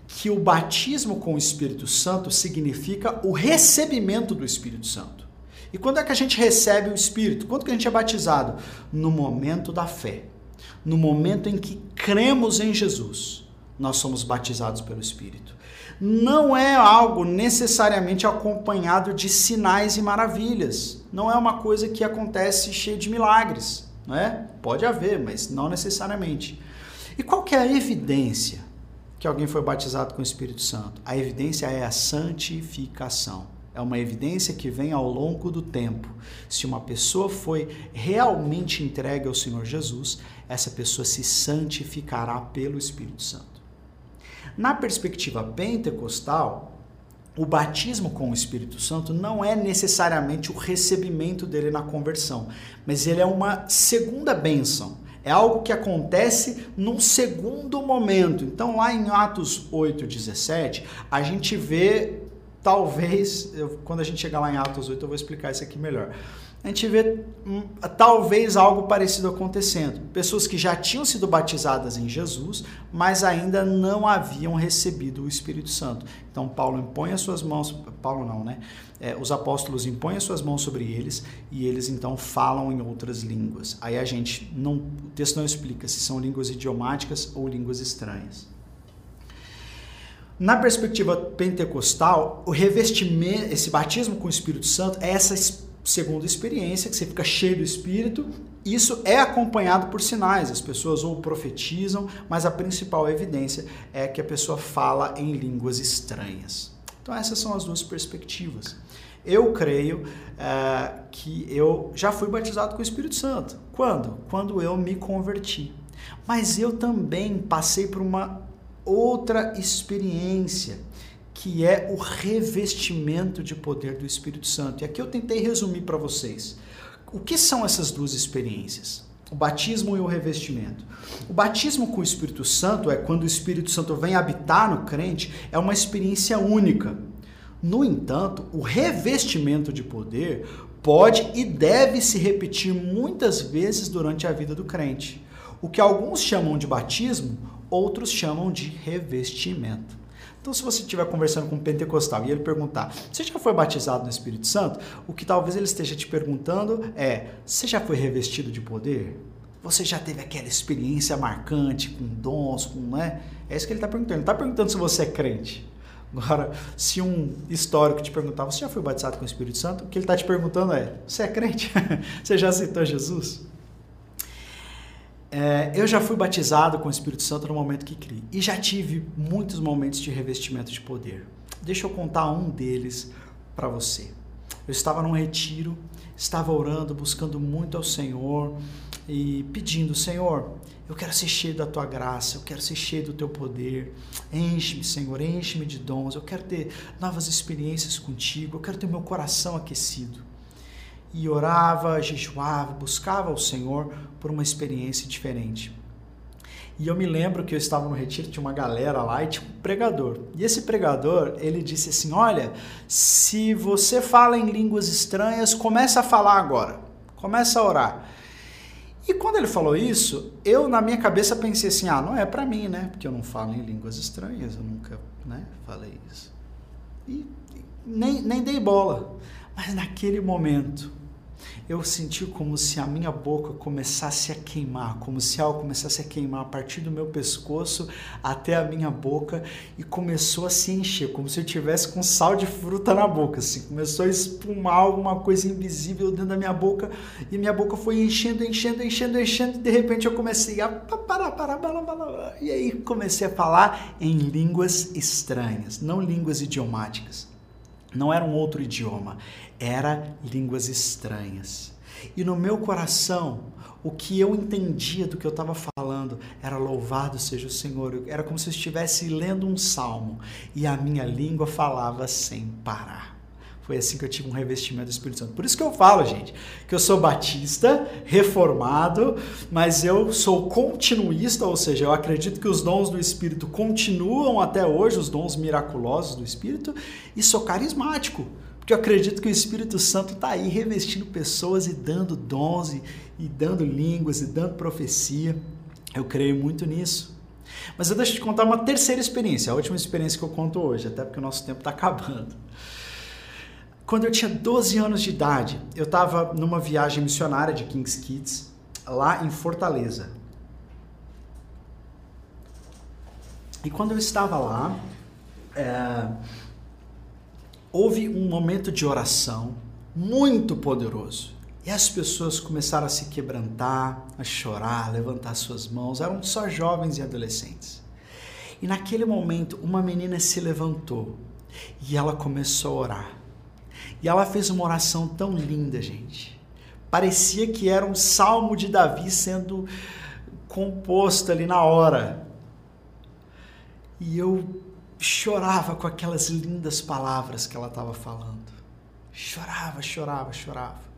Que o batismo com o Espírito Santo significa o recebimento do Espírito Santo. E quando é que a gente recebe o Espírito? Quando que a gente é batizado? No momento da fé. No momento em que cremos em Jesus, nós somos batizados pelo Espírito não é algo necessariamente acompanhado de sinais e maravilhas. Não é uma coisa que acontece cheia de milagres, não é? Pode haver, mas não necessariamente. E qual que é a evidência que alguém foi batizado com o Espírito Santo? A evidência é a santificação. É uma evidência que vem ao longo do tempo. Se uma pessoa foi realmente entregue ao Senhor Jesus, essa pessoa se santificará pelo Espírito Santo. Na perspectiva pentecostal, o batismo com o Espírito Santo não é necessariamente o recebimento dele na conversão, mas ele é uma segunda bênção. É algo que acontece num segundo momento. Então, lá em Atos 8, 17, a gente vê, talvez, eu, quando a gente chegar lá em Atos 8, eu vou explicar isso aqui melhor a gente vê hum, talvez algo parecido acontecendo. Pessoas que já tinham sido batizadas em Jesus, mas ainda não haviam recebido o Espírito Santo. Então Paulo impõe as suas mãos, Paulo não, né? É, os apóstolos impõem as suas mãos sobre eles e eles então falam em outras línguas. Aí a gente não, o texto não explica se são línguas idiomáticas ou línguas estranhas. Na perspectiva pentecostal, o revestimento, esse batismo com o Espírito Santo é essa segundo experiência, que você fica cheio do Espírito. Isso é acompanhado por sinais, as pessoas ou profetizam, mas a principal evidência é que a pessoa fala em línguas estranhas. Então, essas são as duas perspectivas. Eu creio é, que eu já fui batizado com o Espírito Santo. Quando? Quando eu me converti. Mas eu também passei por uma outra experiência que é o revestimento de poder do Espírito Santo. E aqui eu tentei resumir para vocês. O que são essas duas experiências? O batismo e o revestimento. O batismo com o Espírito Santo é quando o Espírito Santo vem habitar no crente, é uma experiência única. No entanto, o revestimento de poder pode e deve se repetir muitas vezes durante a vida do crente. O que alguns chamam de batismo, outros chamam de revestimento. Então, se você estiver conversando com um pentecostal e ele perguntar, você já foi batizado no Espírito Santo? O que talvez ele esteja te perguntando é, você já foi revestido de poder? Você já teve aquela experiência marcante com dons, com, né? É isso que ele está perguntando. Ele está perguntando se você é crente. Agora, se um histórico te perguntar, você já foi batizado com o Espírito Santo? O que ele está te perguntando é, você é crente? (laughs) você já aceitou Jesus? É, eu já fui batizado com o Espírito Santo no momento que criei e já tive muitos momentos de revestimento de poder. Deixa eu contar um deles para você. Eu estava num retiro, estava orando, buscando muito ao Senhor e pedindo: Senhor, eu quero ser cheio da tua graça, eu quero ser cheio do teu poder. Enche-me, Senhor, enche-me de dons. Eu quero ter novas experiências contigo, eu quero ter meu coração aquecido e orava, jejuava, buscava o Senhor por uma experiência diferente. E eu me lembro que eu estava no retiro, tinha uma galera lá e tinha um pregador. E esse pregador, ele disse assim: Olha, se você fala em línguas estranhas, começa a falar agora. Começa a orar. E quando ele falou isso, eu na minha cabeça pensei assim: ah, não é para mim, né? Porque eu não falo em línguas estranhas, eu nunca né, falei isso. E nem, nem dei bola. Mas naquele momento, eu senti como se a minha boca começasse a queimar, como se algo começasse a queimar a partir do meu pescoço até a minha boca e começou a se encher, como se eu tivesse com sal de fruta na boca, assim, começou a espumar alguma coisa invisível dentro da minha boca e minha boca foi enchendo, enchendo, enchendo, enchendo e de repente eu comecei a parar, parar, parar, parar, e aí comecei a falar em línguas estranhas, não línguas idiomáticas. Não era um outro idioma, era línguas estranhas. E no meu coração, o que eu entendia do que eu estava falando era louvado seja o Senhor. Era como se eu estivesse lendo um salmo e a minha língua falava sem parar. Foi assim que eu tive um revestimento do Espírito Santo. Por isso que eu falo, gente, que eu sou batista, reformado, mas eu sou continuista, ou seja, eu acredito que os dons do Espírito continuam até hoje, os dons miraculosos do Espírito, e sou carismático. Porque eu acredito que o Espírito Santo está aí revestindo pessoas e dando dons, e, e dando línguas, e dando profecia. Eu creio muito nisso. Mas eu deixo te contar uma terceira experiência, a última experiência que eu conto hoje, até porque o nosso tempo está acabando. Quando eu tinha 12 anos de idade, eu estava numa viagem missionária de King's Kids, lá em Fortaleza. E quando eu estava lá, é, houve um momento de oração muito poderoso. E as pessoas começaram a se quebrantar, a chorar, a levantar suas mãos. Eram só jovens e adolescentes. E naquele momento, uma menina se levantou e ela começou a orar. E ela fez uma oração tão linda, gente. Parecia que era um salmo de Davi sendo composto ali na hora. E eu chorava com aquelas lindas palavras que ela estava falando. Chorava, chorava, chorava.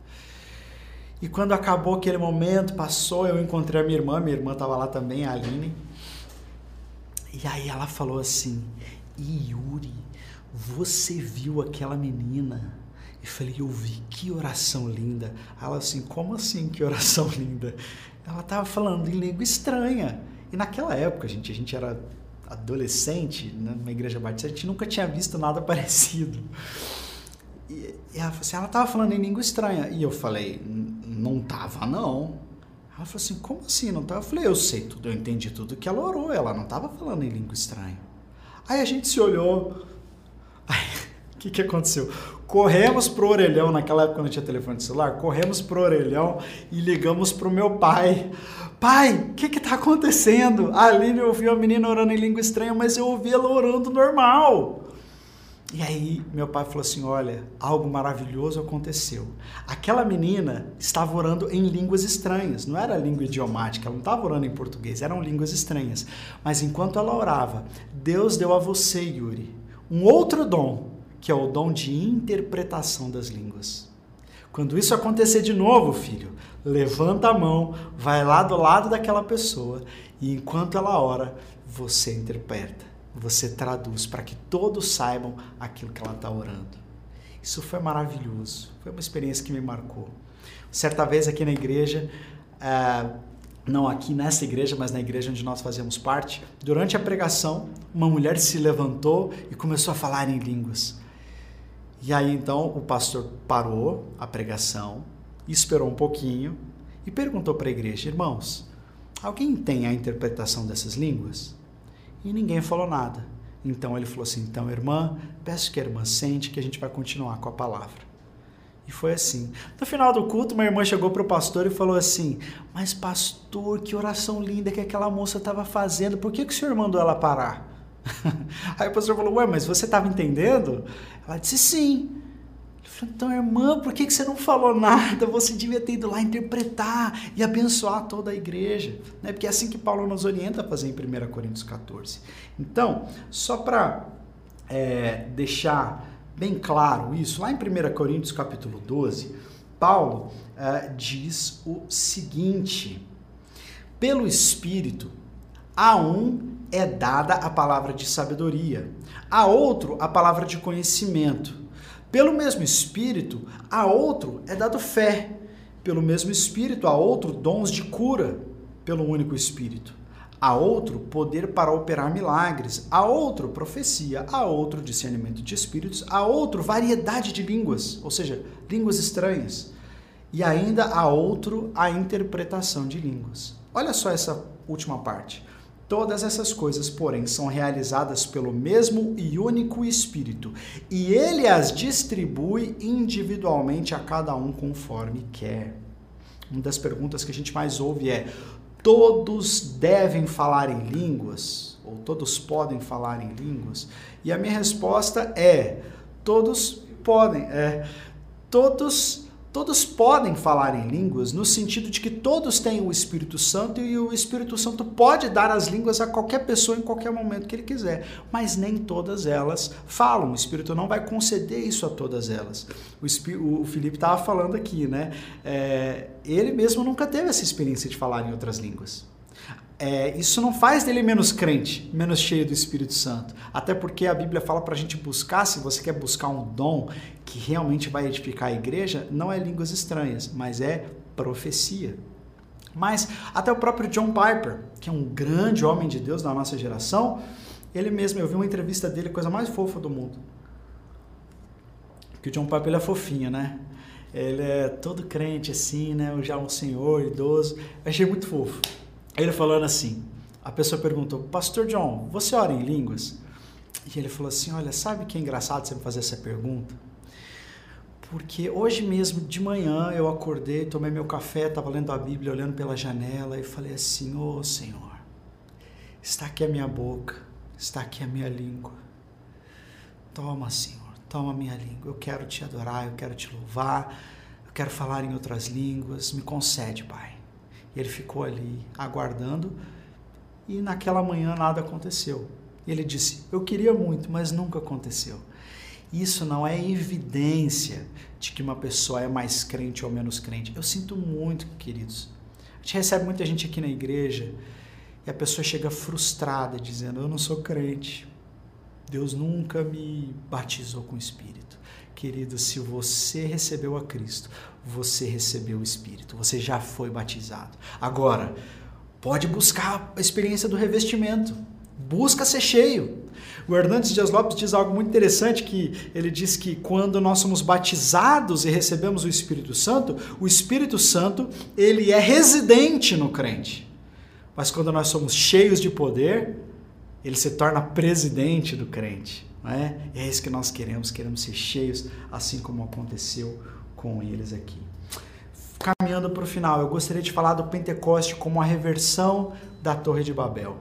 E quando acabou aquele momento, passou, eu encontrei a minha irmã, minha irmã estava lá também, a Aline. E aí ela falou assim: Yuri, você viu aquela menina? E falei, eu vi, que oração linda. Ela assim, como assim, que oração (laughs) linda? Ela estava falando em língua estranha. E naquela época, gente, a gente era adolescente, né, numa igreja batista, a gente nunca tinha visto nada (laughs) parecido. E, e ela falou assim, ela estava falando em língua estranha. E eu falei, não tava não. Ela falou assim, como assim não tava? Eu falei, eu sei tudo, eu entendi tudo que ela orou, ela não estava falando em língua estranha. Aí a gente se olhou, (laughs) o que, que aconteceu? Corremos pro orelhão, naquela época não tinha telefone celular, corremos pro orelhão e ligamos pro meu pai. Pai, o que que tá acontecendo? A Aline ouviu a menina orando em língua estranha, mas eu ouvi ela orando normal. E aí meu pai falou assim: olha, algo maravilhoso aconteceu. Aquela menina estava orando em línguas estranhas, não era língua idiomática, ela não estava orando em português, eram línguas estranhas. Mas enquanto ela orava, Deus deu a você, Yuri, um outro dom que é o dom de interpretação das línguas. Quando isso acontecer de novo, filho, levanta a mão, vai lá do lado daquela pessoa e enquanto ela ora, você interpreta, você traduz para que todos saibam aquilo que ela está orando. Isso foi maravilhoso, foi uma experiência que me marcou. Certa vez aqui na igreja, uh, não aqui nessa igreja, mas na igreja onde nós fazemos parte, durante a pregação, uma mulher se levantou e começou a falar em línguas. E aí então o pastor parou a pregação, esperou um pouquinho e perguntou para a igreja: Irmãos, alguém tem a interpretação dessas línguas? E ninguém falou nada. Então ele falou assim: Então, irmã, peço que a irmã sente que a gente vai continuar com a palavra. E foi assim. No final do culto, uma irmã chegou para o pastor e falou assim: Mas, pastor, que oração linda que aquela moça estava fazendo, por que, que o senhor mandou ela parar? (laughs) Aí o pastor falou: Ué, mas você estava entendendo? Ela disse: Sim. Ele falou: Então, irmã, por que você não falou nada? Você devia ter ido lá interpretar e abençoar toda a igreja. Né? Porque é assim que Paulo nos orienta a fazer em 1 Coríntios 14. Então, só para é, deixar bem claro isso, lá em 1 Coríntios capítulo 12, Paulo é, diz o seguinte: Pelo Espírito, a um é dada a palavra de sabedoria, a outro a palavra de conhecimento. Pelo mesmo Espírito, a outro é dado fé. Pelo mesmo Espírito, a outro dons de cura, pelo único Espírito. A outro poder para operar milagres, a outro profecia, a outro discernimento de espíritos, a outro variedade de línguas, ou seja, línguas estranhas. e ainda a outro a interpretação de línguas. Olha só essa última parte. Todas essas coisas, porém, são realizadas pelo mesmo e único Espírito, e ele as distribui individualmente a cada um conforme quer. Uma das perguntas que a gente mais ouve é: todos devem falar em línguas? Ou todos podem falar em línguas? E a minha resposta é: todos podem. É, todos Todos podem falar em línguas no sentido de que todos têm o Espírito Santo e o Espírito Santo pode dar as línguas a qualquer pessoa em qualquer momento que ele quiser, mas nem todas elas falam. O Espírito não vai conceder isso a todas elas. O, o Felipe estava falando aqui, né? É, ele mesmo nunca teve essa experiência de falar em outras línguas. É, isso não faz dele menos crente, menos cheio do Espírito Santo. Até porque a Bíblia fala para a gente buscar, se você quer buscar um dom que realmente vai edificar a igreja, não é línguas estranhas, mas é profecia. Mas até o próprio John Piper, que é um grande homem de Deus da nossa geração, ele mesmo, eu vi uma entrevista dele, coisa mais fofa do mundo. Que o John Piper ele é fofinho, né? Ele é todo crente assim, né? Já um senhor idoso. Eu achei muito fofo. Ele falando assim, a pessoa perguntou, Pastor John, você ora em línguas? E ele falou assim, olha, sabe que é engraçado você me fazer essa pergunta? Porque hoje mesmo de manhã eu acordei, tomei meu café, estava lendo a Bíblia, olhando pela janela e falei assim, ô oh, Senhor, está aqui a minha boca, está aqui a minha língua. Toma, Senhor, toma a minha língua. Eu quero te adorar, eu quero te louvar, eu quero falar em outras línguas. Me concede, Pai. Ele ficou ali aguardando e naquela manhã nada aconteceu. Ele disse: Eu queria muito, mas nunca aconteceu. Isso não é evidência de que uma pessoa é mais crente ou menos crente. Eu sinto muito, queridos. A gente recebe muita gente aqui na igreja e a pessoa chega frustrada dizendo: Eu não sou crente. Deus nunca me batizou com o Espírito. Querido, se você recebeu a Cristo, você recebeu o Espírito, você já foi batizado. Agora, pode buscar a experiência do revestimento. Busca ser cheio. O Hernandes Dias Lopes diz algo muito interessante que ele diz que quando nós somos batizados e recebemos o Espírito Santo, o Espírito Santo, ele é residente no crente. Mas quando nós somos cheios de poder, ele se torna presidente do crente. É? É isso que nós queremos, queremos ser cheios, assim como aconteceu com eles aqui. Caminhando para o final, eu gostaria de falar do Pentecoste como a reversão da Torre de Babel.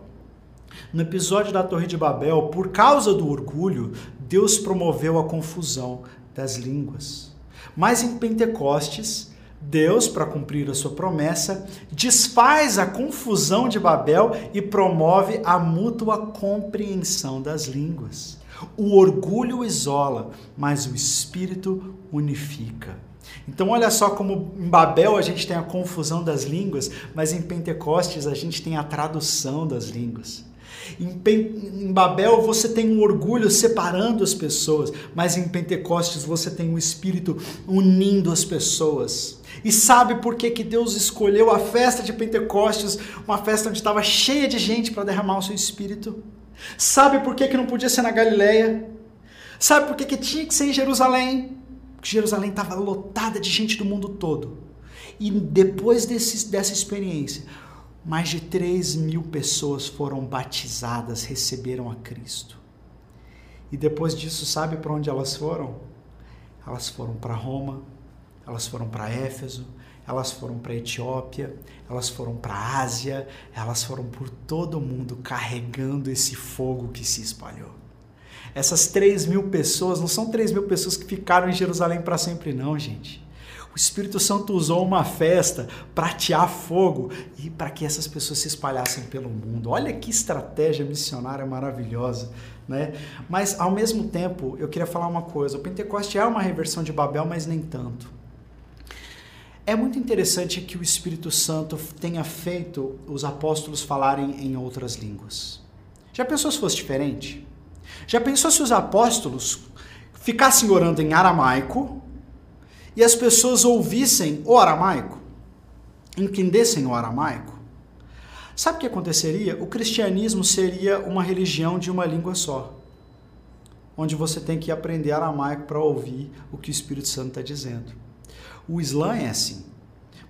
No episódio da Torre de Babel, por causa do orgulho, Deus promoveu a confusão das línguas. Mas em Pentecostes, Deus, para cumprir a sua promessa, desfaz a confusão de Babel e promove a mútua compreensão das línguas. O orgulho isola, mas o espírito unifica. Então, olha só como em Babel a gente tem a confusão das línguas, mas em Pentecostes a gente tem a tradução das línguas. Em, Babel você tem um orgulho separando as pessoas, mas em Pentecostes você tem o Espírito unindo as pessoas. E sabe por que, que Deus escolheu a festa de Pentecostes, uma festa onde estava cheia de gente para derramar o seu Espírito? Sabe por que, que não podia ser na Galileia? Sabe por que, que tinha que ser em Jerusalém? Porque Jerusalém estava lotada de gente do mundo todo. E depois desse, dessa experiência, mais de 3 mil pessoas foram batizadas, receberam a Cristo. E depois disso, sabe para onde elas foram? Elas foram para Roma, elas foram para Éfeso, elas foram para Etiópia, elas foram para Ásia, elas foram por todo o mundo carregando esse fogo que se espalhou. Essas 3 mil pessoas não são 3 mil pessoas que ficaram em Jerusalém para sempre, não, gente. O Espírito Santo usou uma festa para atear fogo e para que essas pessoas se espalhassem pelo mundo. Olha que estratégia missionária maravilhosa, né? Mas ao mesmo tempo, eu queria falar uma coisa: o Pentecoste é uma reversão de Babel, mas nem tanto. É muito interessante que o Espírito Santo tenha feito os apóstolos falarem em outras línguas. Já pensou se fosse diferente? Já pensou se os apóstolos ficassem orando em aramaico e as pessoas ouvissem o aramaico? Entendessem o aramaico? Sabe o que aconteceria? O cristianismo seria uma religião de uma língua só, onde você tem que aprender aramaico para ouvir o que o Espírito Santo está dizendo. O Islã é assim.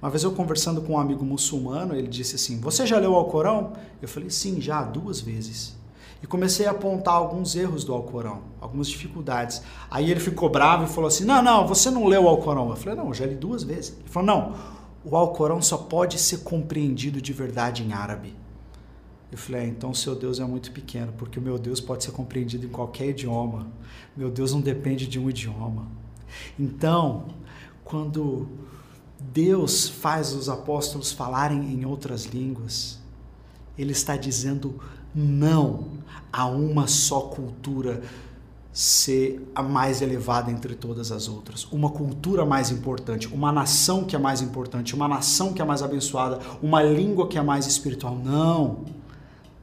Uma vez eu conversando com um amigo muçulmano, ele disse assim: Você já leu o Alcorão? Eu falei: Sim, já, duas vezes. E comecei a apontar alguns erros do Alcorão, algumas dificuldades. Aí ele ficou bravo e falou assim: Não, não, você não leu o Alcorão. Eu falei: Não, já li duas vezes. Ele falou: Não, o Alcorão só pode ser compreendido de verdade em árabe. Eu falei, é, então seu Deus é muito pequeno, porque o meu Deus pode ser compreendido em qualquer idioma. Meu Deus não depende de um idioma. Então, quando Deus faz os apóstolos falarem em outras línguas, ele está dizendo não a uma só cultura ser a mais elevada entre todas as outras, uma cultura mais importante, uma nação que é mais importante, uma nação que é mais abençoada, uma língua que é mais espiritual. Não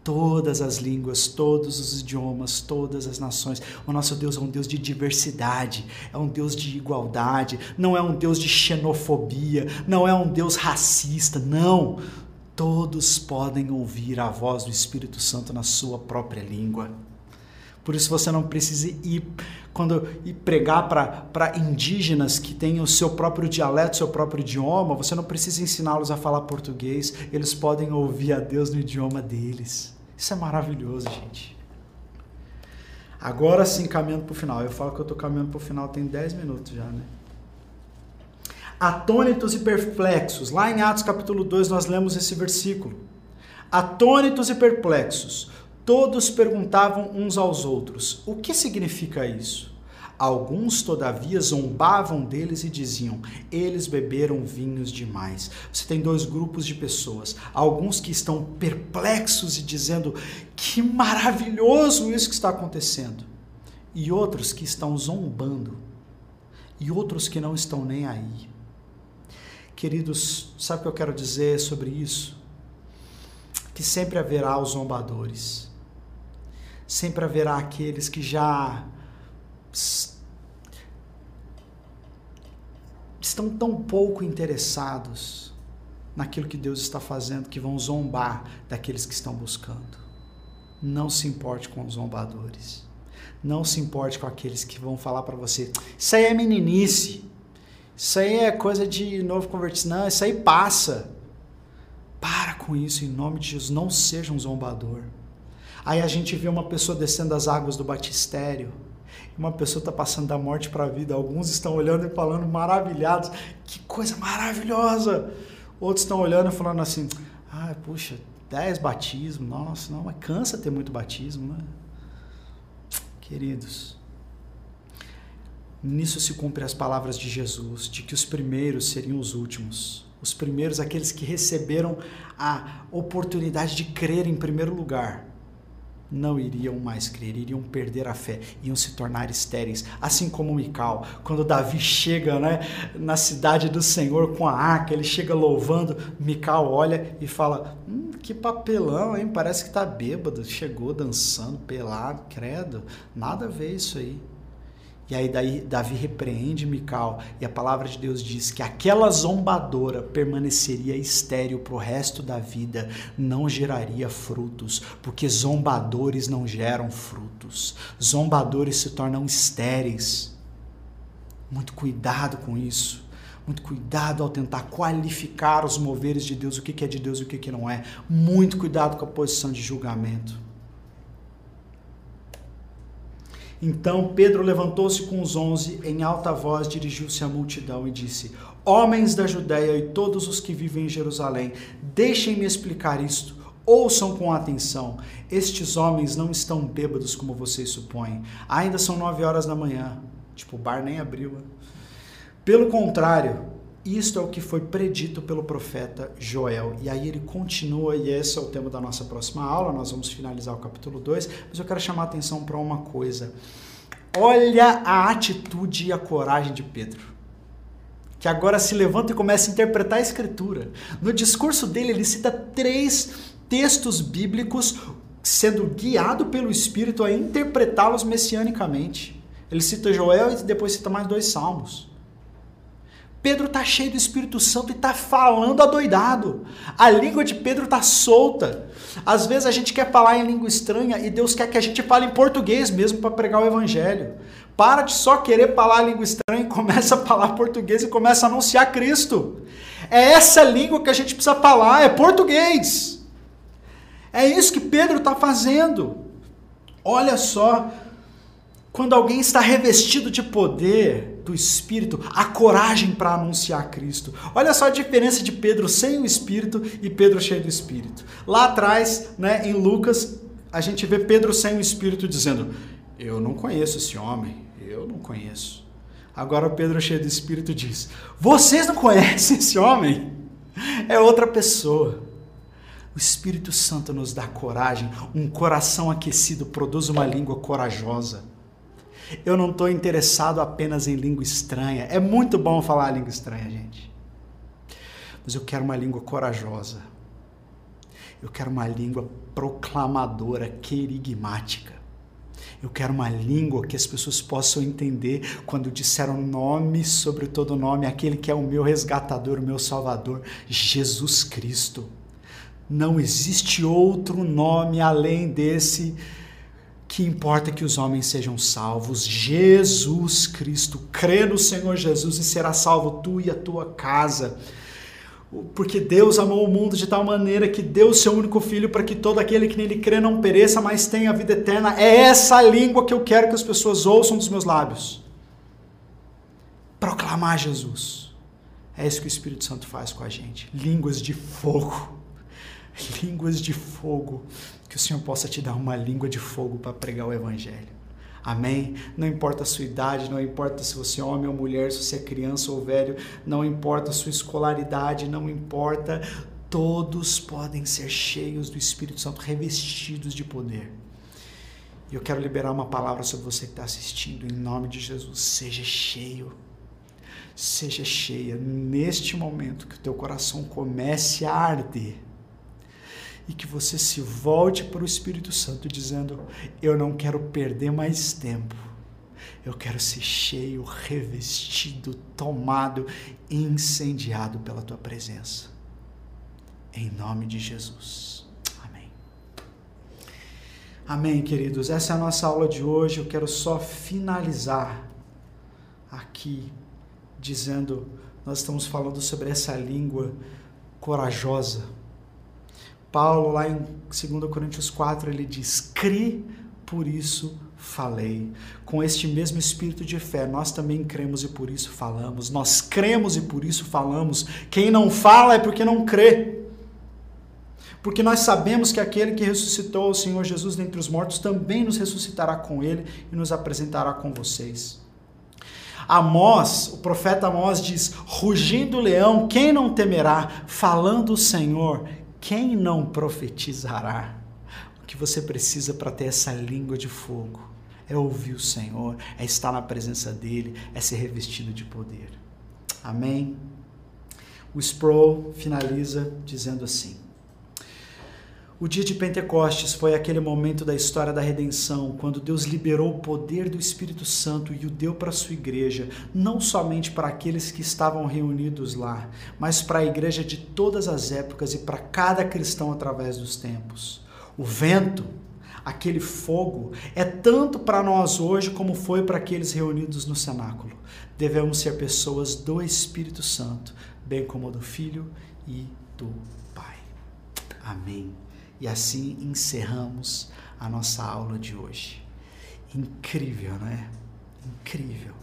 todas as línguas, todos os idiomas, todas as nações. O nosso Deus é um Deus de diversidade, é um Deus de igualdade, não é um Deus de xenofobia, não é um Deus racista, não. Todos podem ouvir a voz do Espírito Santo na sua própria língua. Por isso você não precisa ir quando ir pregar para indígenas que têm o seu próprio dialeto, seu próprio idioma, você não precisa ensiná-los a falar português, eles podem ouvir a Deus no idioma deles. Isso é maravilhoso, gente. Agora sim, caminhando para o final. Eu falo que eu estou caminhando para o final tem 10 minutos já, né? Atônitos e perplexos. Lá em Atos capítulo 2 nós lemos esse versículo. Atônitos e perplexos Todos perguntavam uns aos outros: o que significa isso? Alguns, todavia, zombavam deles e diziam: eles beberam vinhos demais. Você tem dois grupos de pessoas. Alguns que estão perplexos e dizendo: que maravilhoso isso que está acontecendo. E outros que estão zombando. E outros que não estão nem aí. Queridos, sabe o que eu quero dizer sobre isso? Que sempre haverá os zombadores sempre haverá aqueles que já estão tão pouco interessados naquilo que Deus está fazendo que vão zombar daqueles que estão buscando. Não se importe com os zombadores. Não se importe com aqueles que vão falar para você: isso aí é meninice, isso aí é coisa de novo convertido. Não, isso aí passa. Para com isso, em nome de Jesus. Não seja um zombador. Aí a gente vê uma pessoa descendo as águas do batistério. Uma pessoa está passando da morte para a vida. Alguns estão olhando e falando maravilhados. Que coisa maravilhosa! Outros estão olhando e falando assim: ah, puxa, 10 batismos. Nossa, não, mas cansa ter muito batismo, né? Queridos, nisso se cumpre as palavras de Jesus, de que os primeiros seriam os últimos. Os primeiros, aqueles que receberam a oportunidade de crer em primeiro lugar não iriam mais crer, iriam perder a fé, iam se tornar estéreis, assim como Mical. Quando Davi chega né, na cidade do Senhor com a arca, ele chega louvando, Mical olha e fala: hum, que papelão, hein? Parece que tá bêbado, chegou dançando, pelado, credo, nada a ver isso aí. E aí daí Davi repreende Mical e a palavra de Deus diz que aquela zombadora permaneceria estéril para o resto da vida, não geraria frutos, porque zombadores não geram frutos. Zombadores se tornam estéreis. Muito cuidado com isso. Muito cuidado ao tentar qualificar os moveres de Deus, o que é de Deus e o que não é. Muito cuidado com a posição de julgamento. Então Pedro levantou-se com os onze, em alta voz dirigiu-se à multidão e disse: Homens da Judéia e todos os que vivem em Jerusalém, deixem-me explicar isto. Ouçam com atenção. Estes homens não estão bêbados como vocês supõem. Ainda são nove horas da manhã. Tipo, o bar nem abriu. Pelo contrário, isto é o que foi predito pelo profeta Joel. E aí ele continua, e esse é o tema da nossa próxima aula, nós vamos finalizar o capítulo 2, mas eu quero chamar a atenção para uma coisa. Olha a atitude e a coragem de Pedro, que agora se levanta e começa a interpretar a escritura. No discurso dele, ele cita três textos bíblicos, sendo guiado pelo Espírito a interpretá-los messianicamente. Ele cita Joel e depois cita mais dois salmos. Pedro está cheio do Espírito Santo e está falando adoidado. A língua de Pedro está solta. Às vezes a gente quer falar em língua estranha e Deus quer que a gente fale em português mesmo para pregar o Evangelho. Para de só querer falar língua estranha e (laughs) começa a falar português e começa a anunciar Cristo. É essa língua que a gente precisa falar, é português. É isso que Pedro está fazendo. Olha só, quando alguém está revestido de poder do Espírito, a coragem para anunciar Cristo. Olha só a diferença de Pedro sem o Espírito e Pedro cheio do Espírito. Lá atrás, né, em Lucas, a gente vê Pedro sem o Espírito dizendo: Eu não conheço esse homem, eu não conheço. Agora Pedro cheio do Espírito diz: Vocês não conhecem esse homem? É outra pessoa. O Espírito Santo nos dá coragem, um coração aquecido produz uma língua corajosa. Eu não estou interessado apenas em língua estranha. É muito bom falar língua estranha, gente. Mas eu quero uma língua corajosa. Eu quero uma língua proclamadora, querigmática. Eu quero uma língua que as pessoas possam entender quando disseram nome sobre todo nome, aquele que é o meu resgatador, o meu salvador, Jesus Cristo. Não existe outro nome além desse que importa que os homens sejam salvos. Jesus Cristo. Crê no Senhor Jesus e será salvo tu e a tua casa. Porque Deus amou o mundo de tal maneira que deu o seu único filho para que todo aquele que nele crê não pereça, mas tenha a vida eterna. É essa língua que eu quero que as pessoas ouçam dos meus lábios. Proclamar Jesus. É isso que o Espírito Santo faz com a gente. Línguas de fogo. (laughs) Línguas de fogo. Que o Senhor possa te dar uma língua de fogo para pregar o Evangelho. Amém? Não importa a sua idade, não importa se você é homem ou mulher, se você é criança ou velho, não importa a sua escolaridade, não importa. Todos podem ser cheios do Espírito Santo, revestidos de poder. E eu quero liberar uma palavra sobre você que está assistindo, em nome de Jesus. Seja cheio, seja cheia neste momento que o teu coração comece a arder e que você se volte para o Espírito Santo dizendo: Eu não quero perder mais tempo. Eu quero ser cheio, revestido, tomado, incendiado pela tua presença. Em nome de Jesus. Amém. Amém, queridos. Essa é a nossa aula de hoje. Eu quero só finalizar aqui dizendo: nós estamos falando sobre essa língua corajosa Paulo, lá em 2 Coríntios 4, ele diz: Cri, por isso falei. Com este mesmo espírito de fé, nós também cremos e por isso falamos. Nós cremos e por isso falamos. Quem não fala é porque não crê. Porque nós sabemos que aquele que ressuscitou o Senhor Jesus dentre os mortos também nos ressuscitará com ele e nos apresentará com vocês. Amós, o profeta Amós diz: rugindo o leão, quem não temerá? Falando o Senhor, quem não profetizará? O que você precisa para ter essa língua de fogo é ouvir o Senhor, é estar na presença dEle, é ser revestido de poder. Amém? O Sproul finaliza dizendo assim: o dia de Pentecostes foi aquele momento da história da redenção, quando Deus liberou o poder do Espírito Santo e o deu para a sua igreja, não somente para aqueles que estavam reunidos lá, mas para a igreja de todas as épocas e para cada cristão através dos tempos. O vento, aquele fogo, é tanto para nós hoje como foi para aqueles reunidos no cenáculo. Devemos ser pessoas do Espírito Santo, bem como do Filho e do Pai. Amém. E assim encerramos a nossa aula de hoje. Incrível, não é? Incrível.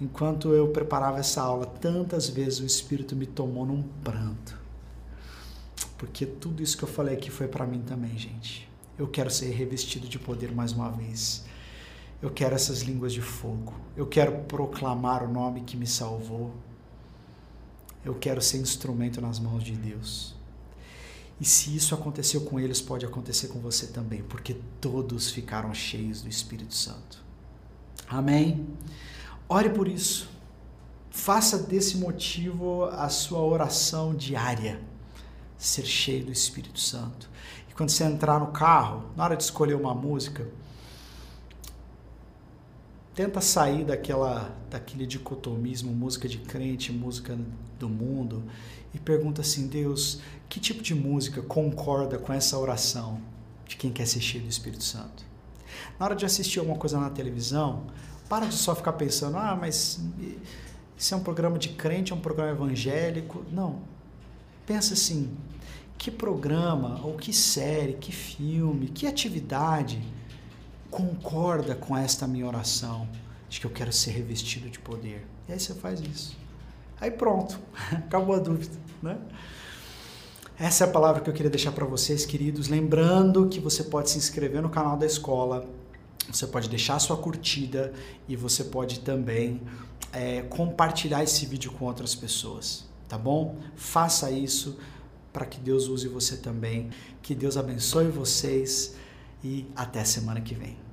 Enquanto eu preparava essa aula, tantas vezes o Espírito me tomou num pranto. Porque tudo isso que eu falei aqui foi para mim também, gente. Eu quero ser revestido de poder mais uma vez. Eu quero essas línguas de fogo. Eu quero proclamar o nome que me salvou. Eu quero ser instrumento nas mãos de Deus. E se isso aconteceu com eles, pode acontecer com você também, porque todos ficaram cheios do Espírito Santo. Amém? Ore por isso. Faça desse motivo a sua oração diária. Ser cheio do Espírito Santo. E quando você entrar no carro, na hora de escolher uma música, tenta sair daquela daquele dicotomismo, música de crente, música do mundo, e pergunta assim: Deus, que tipo de música concorda com essa oração de quem quer ser cheio do Espírito Santo? Na hora de assistir alguma coisa na televisão, Para de só ficar pensando, ah, mas isso é um programa de crente, é um programa evangélico. Não. Pensa assim, que programa, ou que série, que filme, que atividade concorda com esta minha oração de que eu quero ser revestido de poder. E aí você faz isso. Aí pronto, (laughs) acabou a dúvida, né? Essa é a palavra que eu queria deixar para vocês, queridos. Lembrando que você pode se inscrever no canal da escola, você pode deixar sua curtida e você pode também é, compartilhar esse vídeo com outras pessoas, tá bom? Faça isso para que Deus use você também. Que Deus abençoe vocês e até semana que vem.